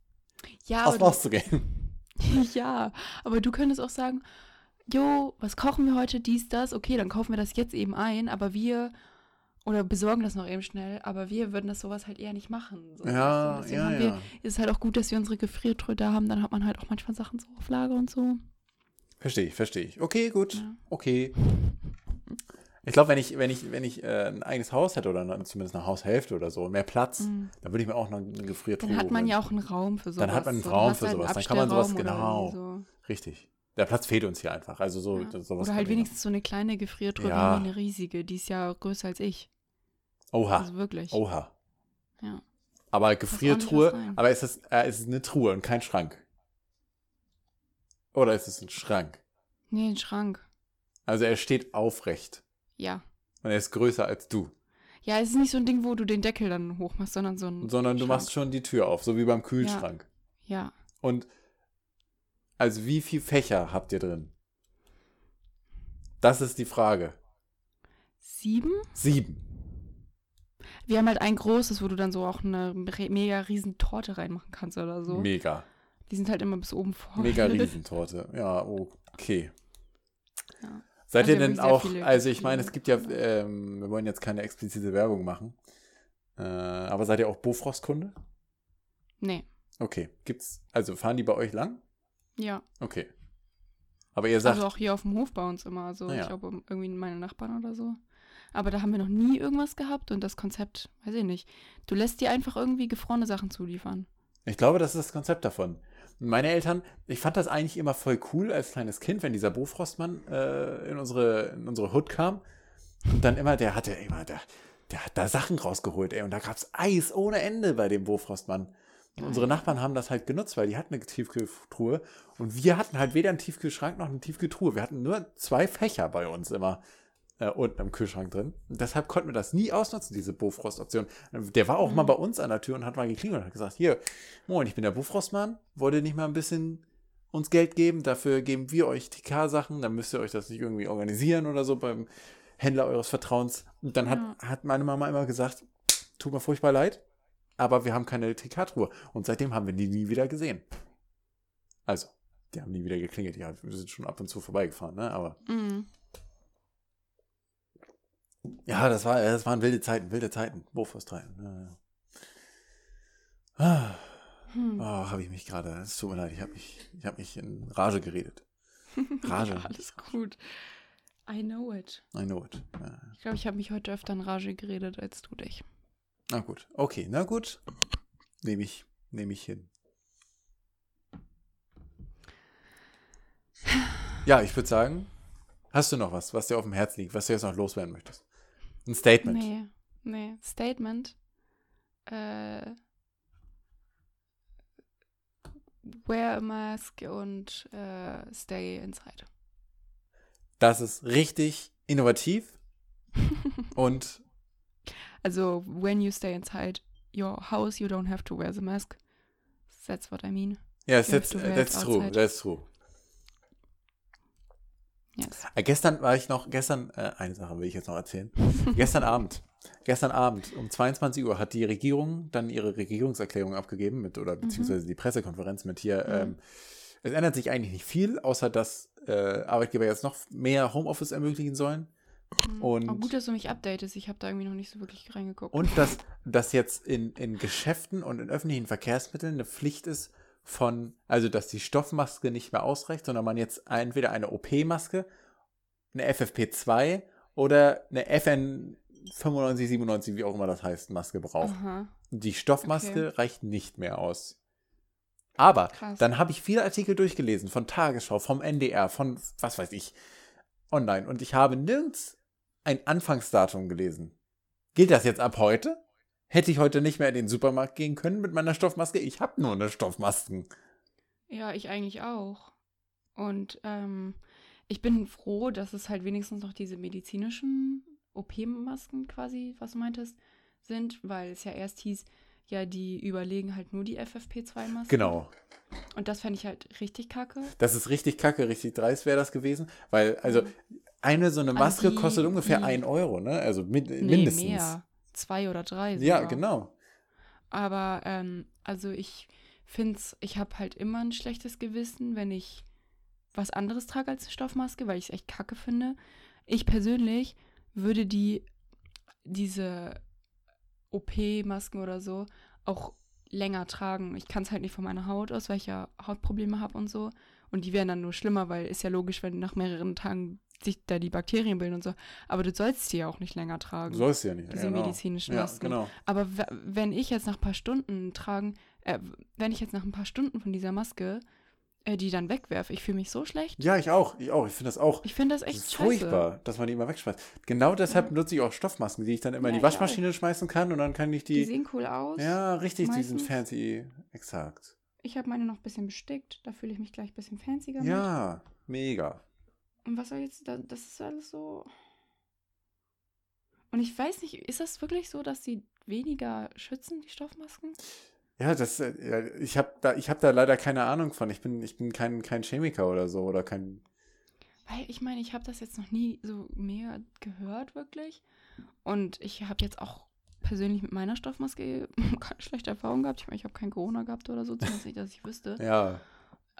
<laughs> ja, aber du, rauszugehen. <laughs> ja, aber du könntest auch sagen, jo, was kochen wir heute, dies, das, okay, dann kaufen wir das jetzt eben ein, aber wir, oder besorgen das noch eben schnell, aber wir würden das sowas halt eher nicht machen. So, Ja, deswegen ja, wir, ja. ist halt auch gut, dass wir unsere Gefriertruhe da haben, dann hat man halt auch manchmal Sachen so auf Lager und so. Verstehe ich, verstehe ich. Okay, gut. Ja. Okay. Ich glaube, wenn ich, wenn ich, wenn ich äh, ein eigenes Haus hätte oder eine, zumindest eine Haushälfte oder so, mehr Platz, Mhm. dann würde ich mir auch noch eine Gefriertruhe Dann hat man ja auch einen Raum für sowas. Dann hat man einen so. Raum für halt sowas. Dann kann man sowas- genau. irgendwie Richtig. Der Platz fehlt uns hier einfach. Also so, So. Ja. sowas Oder halt wenigstens so eine kleine Gefriertruhe, Ja. wie eine riesige. Die ist ja größer als ich. Oha. Also wirklich. Oha. Ja. Aber Gefriertruhe, aber ist es, äh, ist es eine Truhe und kein Schrank? Oder ist es ein Schrank? Nee, ein Schrank. Also er steht aufrecht Ja. und er ist größer als du. Ja, es ist nicht so ein Ding, wo du den Deckel dann hochmachst, sondern so ein. Sondern du Schrank. machst schon die Tür auf, so wie beim Kühlschrank. Ja. Und also wie viel Fächer habt ihr drin? Das ist die Frage. Sieben? Sieben. Wir haben halt ein großes, wo du dann so auch eine mega riesen Torte reinmachen kannst oder so. Mega. Die sind halt immer bis oben vor. Mega <laughs> Riesentorte. Ja, okay. Ja. Seid Also ihr denn auch, also ich meine, es gibt ja, ähm, wir wollen jetzt keine explizite Werbung machen, äh, aber seid ihr auch Bofrost-Kunde? Nee. Okay, gibt's, also fahren die bei euch lang? Ja. Okay. Aber ihr sagt, Also auch hier auf dem Hof bei uns immer. Also Ah ja. ich glaube irgendwie meine Nachbarn oder so. Aber da haben wir noch nie irgendwas gehabt und das Konzept, weiß ich nicht. Du lässt dir einfach irgendwie gefrorene Sachen zuliefern. Ich glaube, das ist das Konzept davon. Meine Eltern, ich fand das eigentlich immer voll cool als kleines Kind, wenn dieser Bofrostmann äh, in, unsere, in unsere Hood kam. Und dann immer, der hatte immer, der, der hat da Sachen rausgeholt, ey. Und da gab es Eis ohne Ende bei dem Bofrostmann. Und unsere Nachbarn haben das halt genutzt, weil die hatten eine Tiefkühltruhe. Und wir hatten halt weder einen Tiefkühlschrank noch eine Tiefkühltruhe. Wir hatten nur zwei Fächer bei uns immer äh, unten im Kühlschrank drin. Und deshalb konnten wir das nie ausnutzen, diese Bofrost-Option. Der war auch mhm. mal bei uns an der Tür und hat mal geklingelt und hat gesagt, hier, moin, ich bin der Bofrostmann. Wollt ihr nicht mal ein bisschen uns Geld geben? Dafür geben wir euch TK-Sachen. Dann müsst ihr euch das nicht irgendwie organisieren oder so beim Händler eures Vertrauens. Und dann ja. hat, hat meine Mama immer gesagt, tut mir furchtbar leid, aber wir haben keine TK-Truhe. Und seitdem haben wir die nie wieder gesehen. Also, die haben nie wieder geklingelt. Ja, wir sind schon ab und zu vorbeigefahren, ne? Aber. Mhm. Ja, das, war, das waren wilde Zeiten, wilde Zeiten. Bofors 3. Ja, ja. Ah. Hm. Oh, habe ich mich gerade, es tut mir leid, ich habe mich, hab mich in Rage geredet. <laughs> Rage. alles gut. I know it. I know it. Ja. Ich glaube, ich habe mich heute öfter in Rage geredet als du dich. Na gut, okay, na gut. Nehme ich, nehme ich hin. Ja, ich würde sagen, hast du noch was, was dir auf dem Herzen liegt, was du jetzt noch loswerden möchtest? Ein Statement. Nee, nee, Statement. Äh, wear a mask und äh, stay inside. Das ist richtig innovativ <laughs> und also, when you stay inside your house, you don't have to wear the mask. That's what I mean. Yes, that's, that's true. That's true. Yes. Äh, gestern war ich noch, gestern, äh, eine Sache will ich jetzt noch erzählen. <laughs> gestern Abend, gestern Abend um 22 Uhr hat die Regierung dann ihre Regierungserklärung abgegeben mit, oder mhm. beziehungsweise mhm. die Pressekonferenz mit hier, mhm. ähm, es ändert sich eigentlich nicht viel, außer dass äh, Arbeitgeber jetzt noch mehr Homeoffice ermöglichen sollen. Mhm. Und Auch gut, dass du mich updatest. Ich habe da irgendwie noch nicht so wirklich reingeguckt. Und dass das jetzt in, in Geschäften und in öffentlichen Verkehrsmitteln eine Pflicht ist von, also dass die Stoffmaske nicht mehr ausreicht, sondern man jetzt entweder eine OP-Maske, eine FFP2 oder eine FN 95, 97, wie auch immer das heißt, Maske braucht. Aha. Die Stoffmaske okay. reicht nicht mehr aus. Aber Krass. dann habe ich viele Artikel durchgelesen von Tagesschau, vom NDR, von was weiß ich, online. Und ich habe nirgends ein Anfangsdatum gelesen. Gilt das jetzt ab heute? Hätte ich heute nicht mehr in den Supermarkt gehen können mit meiner Stoffmaske? Ich habe nur eine Stoffmasken. Ja, ich eigentlich auch. Und ähm, ich bin froh, dass es halt wenigstens noch diese medizinischen OP-Masken quasi, was du meintest, sind, weil es ja erst hieß, ja, die überlegen halt nur die FFP2-Masken. Genau. Und das fände ich halt richtig kacke. Das ist richtig kacke, richtig dreist wäre das gewesen, weil, also, eine so eine Maske die, kostet ungefähr 1 Euro, ne? Also mit, nee, mindestens. mehr. Zwei oder drei. Sogar. Ja, genau. Aber, ähm, also ich finde es, ich habe halt immer ein schlechtes Gewissen, wenn ich was anderes trage als eine Stoffmaske, weil ich es echt kacke finde. Ich persönlich würde die, diese OP-Masken oder so auch länger tragen. Ich kann es halt nicht von meiner Haut aus, weil ich ja Hautprobleme habe und so. Und die wären dann nur schlimmer, weil ist ja logisch, wenn nach mehreren Tagen sich da die Bakterien bilden und so. Aber du sollst die ja auch nicht länger tragen. Du sollst ja nicht. Diese genau. medizinischen Masken. Ja, genau. Aber wenn ich jetzt nach ein paar Stunden tragen, äh, wenn ich jetzt nach ein paar Stunden von dieser Maske äh, die dann wegwerfe, ich fühle mich so schlecht. Ja, ich auch. Ich auch. Ich finde das auch. Ich finde das echt das furchtbar, dass man die immer wegschmeißt. Genau deshalb ja. nutze ich auch Stoffmasken, die ich dann immer ja, in die Waschmaschine schmeißen kann und dann kann ich die. Die sehen cool aus. Ja, richtig, meistens. die sind fancy. Exakt. Ich habe meine noch ein bisschen bestickt. Da fühle ich mich gleich ein bisschen fancier Ja, mega. Und was soll jetzt, da, das ist alles so. Und ich weiß nicht, ist das wirklich so, dass sie weniger schützen, die Stoffmasken? Ja, das, äh, ich habe da, ich da leider keine Ahnung von. Ich bin, ich bin kein, kein Chemiker oder so oder kein. Weil ich meine, ich habe das jetzt noch nie so mehr gehört, wirklich. Und ich habe jetzt auch persönlich mit meiner Stoffmaske <laughs> keine schlechte Erfahrung gehabt. Ich meine, ich habe kein Corona gehabt oder so, zumindest nicht, dass ich wüsste. Ja.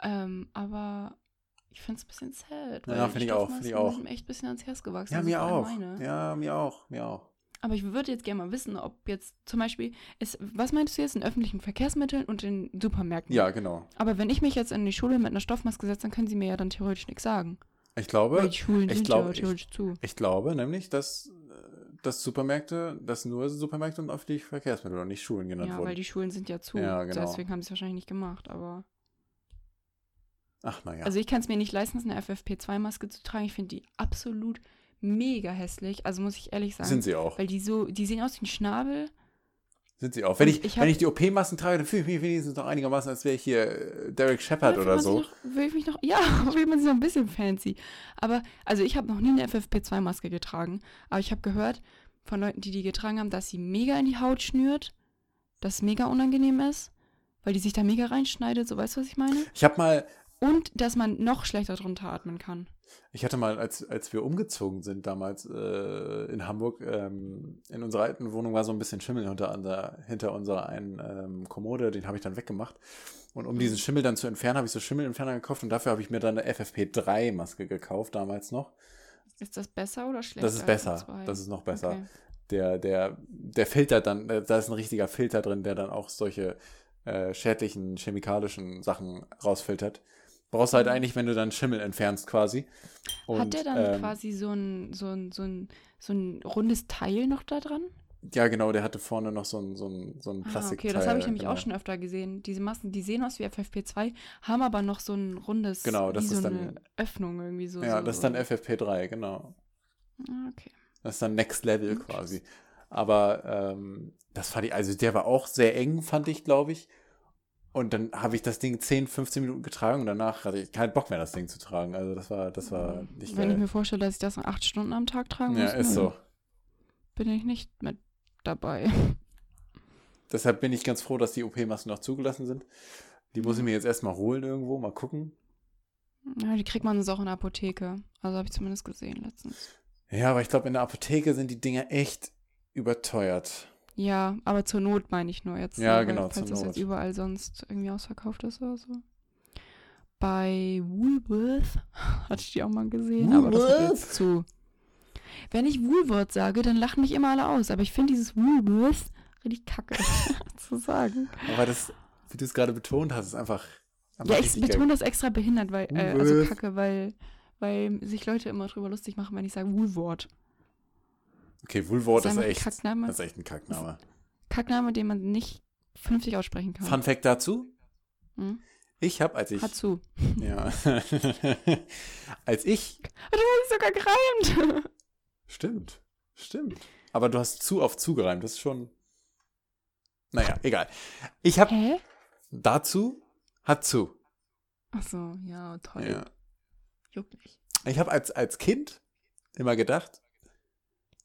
Ähm, aber ich finde es ein bisschen sad. Ja, finde ich auch. Finde ich auch. echt ein bisschen ans Herz gewachsen. Ja, mir auch. Meine. Ja, mir auch. Mir auch. Aber ich würde jetzt gerne mal wissen, ob jetzt zum Beispiel, ist, was meinst du jetzt in öffentlichen Verkehrsmitteln und in Supermärkten? Ja, genau. Aber wenn ich mich jetzt in die Schule mit einer Stoffmaske setze, dann können sie mir ja dann theoretisch nichts sagen. Ich glaube, Weil die Schulen ich glaube, ja theoretisch ich, zu. Ich glaube nämlich, dass, dass Supermärkte, dass nur Supermärkte und öffentliche Verkehrsmittel und nicht Schulen genannt Ja, wurden. weil die Schulen sind ja zu. Ja, genau. Deswegen haben sie es wahrscheinlich nicht gemacht, aber. Ach, naja. Also ich kann es mir nicht leisten, eine FFP2-Maske zu tragen. Ich finde die absolut mega hässlich. Also muss ich ehrlich sagen. sind sie auch. Weil die so, die sehen aus wie ein Schnabel. Sind sie auch. Wenn ich, ich wenn ich die OP-Masken trage, dann fühle ich mich wenigstens noch einigermaßen, als wäre ich hier äh, Derek Shepard oder so. Noch, will ich mich noch, ja, <laughs> fühlt man sich noch ein bisschen fancy. Aber, also ich habe noch nie eine FFP2-Maske getragen. Aber ich habe gehört von Leuten, die die getragen haben, dass sie mega in die Haut schnürt. Dass es mega unangenehm ist. Weil die sich da mega reinschneidet. So, weißt du, was ich meine? Ich habe mal, Und dass man noch schlechter drunter atmen kann. ich hatte mal, als, als wir umgezogen sind damals äh, in Hamburg, ähm, in unserer alten Wohnung war so ein bisschen Schimmel hinter, unser, hinter unserer einen ähm, Kommode, den habe ich dann weggemacht. Und um diesen Schimmel dann zu entfernen, habe ich so Schimmelentferner gekauft und dafür habe ich mir dann eine FFP3-Maske gekauft damals noch. Ist das besser oder schlechter? Das ist besser. Das ist noch besser. Okay. Der, der, der filtert dann, äh, da ist ein richtiger Filter drin, der dann auch solche äh, schädlichen chemikalischen Sachen rausfiltert. Brauchst du halt eigentlich, wenn du dann Schimmel entfernst quasi. Und, Mhm. Hat der dann ähm, quasi so ein, so, ein, so, ein, so ein rundes Teil noch da dran? Ja, genau, der hatte vorne noch so ein, so ein, so ein Ah, Plastikteil. okay, das habe ich nämlich genau. auch schon öfter gesehen. Diese Masken, die sehen aus wie FFP2, haben aber noch so ein rundes, Genau, das wie so ist eine dann- Öffnung irgendwie so. Ja, so, das ist dann FFP3, genau. Ah, Okay. Das ist dann Next Level Interessant. quasi. Aber ähm, das fand ich, also der war auch sehr eng, fand ich, glaube ich. Und dann habe ich das Ding 10, 15 Minuten getragen und danach hatte ich keinen Bock mehr, das Ding zu tragen. Also das war, das war nicht Wenn ich geil. mir vorstelle, dass ich das acht Stunden am Tag tragen Ja, muss, ist nö, so. bin ich nicht mit dabei. <laughs> Deshalb bin ich ganz froh, dass die OP-Masken noch zugelassen sind. Die muss ich mir jetzt erstmal holen irgendwo, mal gucken. Ja, die kriegt man so auch in der Apotheke. Also habe ich zumindest gesehen letztens. Ja, aber ich glaube, in der Apotheke sind die Dinger echt überteuert. Ja, aber zur Not meine ich nur jetzt. Ja, ne, genau, Falls das Not. jetzt überall sonst irgendwie ausverkauft ist oder so. Bei Woolworth <laughs> hatte ich die auch mal gesehen, aber das hat Woolworth? jetzt zu. Wenn ich Woolworth sage, dann lachen mich immer alle aus. Aber ich finde dieses Woolworth richtig kacke <laughs> zu sagen. Aber das, wie du es gerade betont hast, ist einfach. einfach Ja, ich betone das extra behindert, weil, äh, also Woolworth. kacke, weil, weil sich Leute immer drüber lustig machen, wenn ich sage Woolworth. Okay, Woolworth Das ist, echt. Kackname. Das ist echt ein Kackname. Kackname, den man nicht vernünftig aussprechen kann. Fun Fact dazu: Hm? Ich habe, als ich. Hat zu. Ja. <laughs> als ich. Das ist sogar gereimt. Stimmt. Stimmt. Aber du hast zu auf zugereimt. Das ist schon. Naja, egal. Ich habe Hä? dazu. Hat zu. Ach so, ja, toll. Ja. Juckt nicht. Ich habe als, als Kind immer gedacht,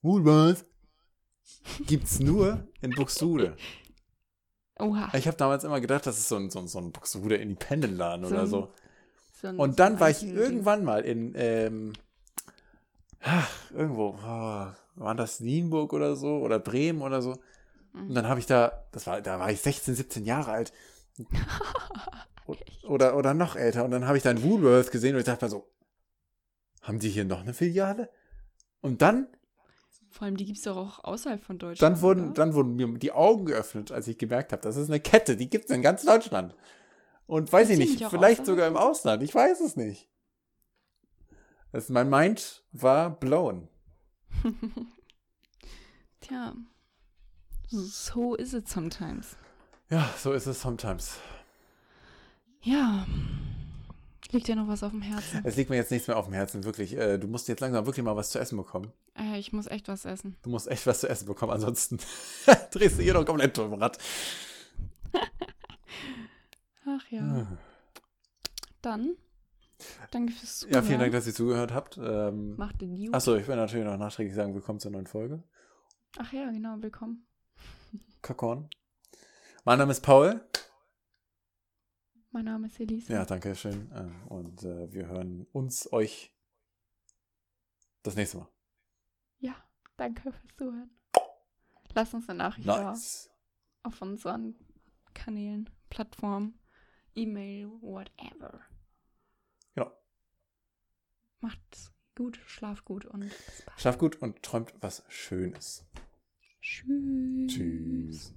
Woolworth gibt's nur in Buxtehude. Oha. Ich habe damals immer gedacht, das ist so ein, so ein, so ein Buxtehude Independent-Laden So oder so. So ein- Und dann war ich irgendwann mal in, ähm, ach, irgendwo, oh, war das Nienburg oder so oder Bremen oder so. Und Mhm. dann habe ich da, das war, da war ich 16, 17 Jahre alt. <laughs> Oder, oder noch älter. Und dann habe ich da in Woolworth gesehen und ich dachte mir so, haben die hier noch eine Filiale? Und dann, Vor allem, die gibt es doch auch außerhalb von Deutschland. dann wurden, oder? dann wurden mir die Augen geöffnet, als ich gemerkt habe, das ist eine Kette, die gibt es in ganz Deutschland. Und weiß ich nicht, vielleicht sogar im Ausland, ich weiß es nicht. Das, mein Mind war blown. <laughs> Tja. So is it sometimes. Ja, so ist es sometimes. Ja. Liegt dir noch was auf dem Herzen? Es liegt mir jetzt nichts mehr auf dem Herzen, wirklich. Äh, du musst jetzt langsam wirklich mal was zu essen bekommen. Äh, ich muss echt was essen. Du musst echt was zu essen bekommen, ansonsten <laughs> drehst du hier noch komplett durch Rad. Ach ja. Dann. Danke fürs Zuhören. Ja, vielen Dank, dass ihr zugehört habt. Ähm, Macht den You. achso, ich will natürlich noch nachträglich sagen, willkommen zur neuen Folge. Ach ja, genau, willkommen. Kakon. Mein Name ist Paul. Mein Name ist Elise. Ja, danke schön. Äh, Und äh, wir hören uns, euch das nächste Mal. Ja, danke fürs Zuhören. Lass uns eine Nachricht da Nice. auf unseren Kanälen, Plattformen, E-Mail, whatever. Genau. Macht's gut, schlaf gut und. Schlaf gut und träumt was Schönes. Tschüss. Tschüss.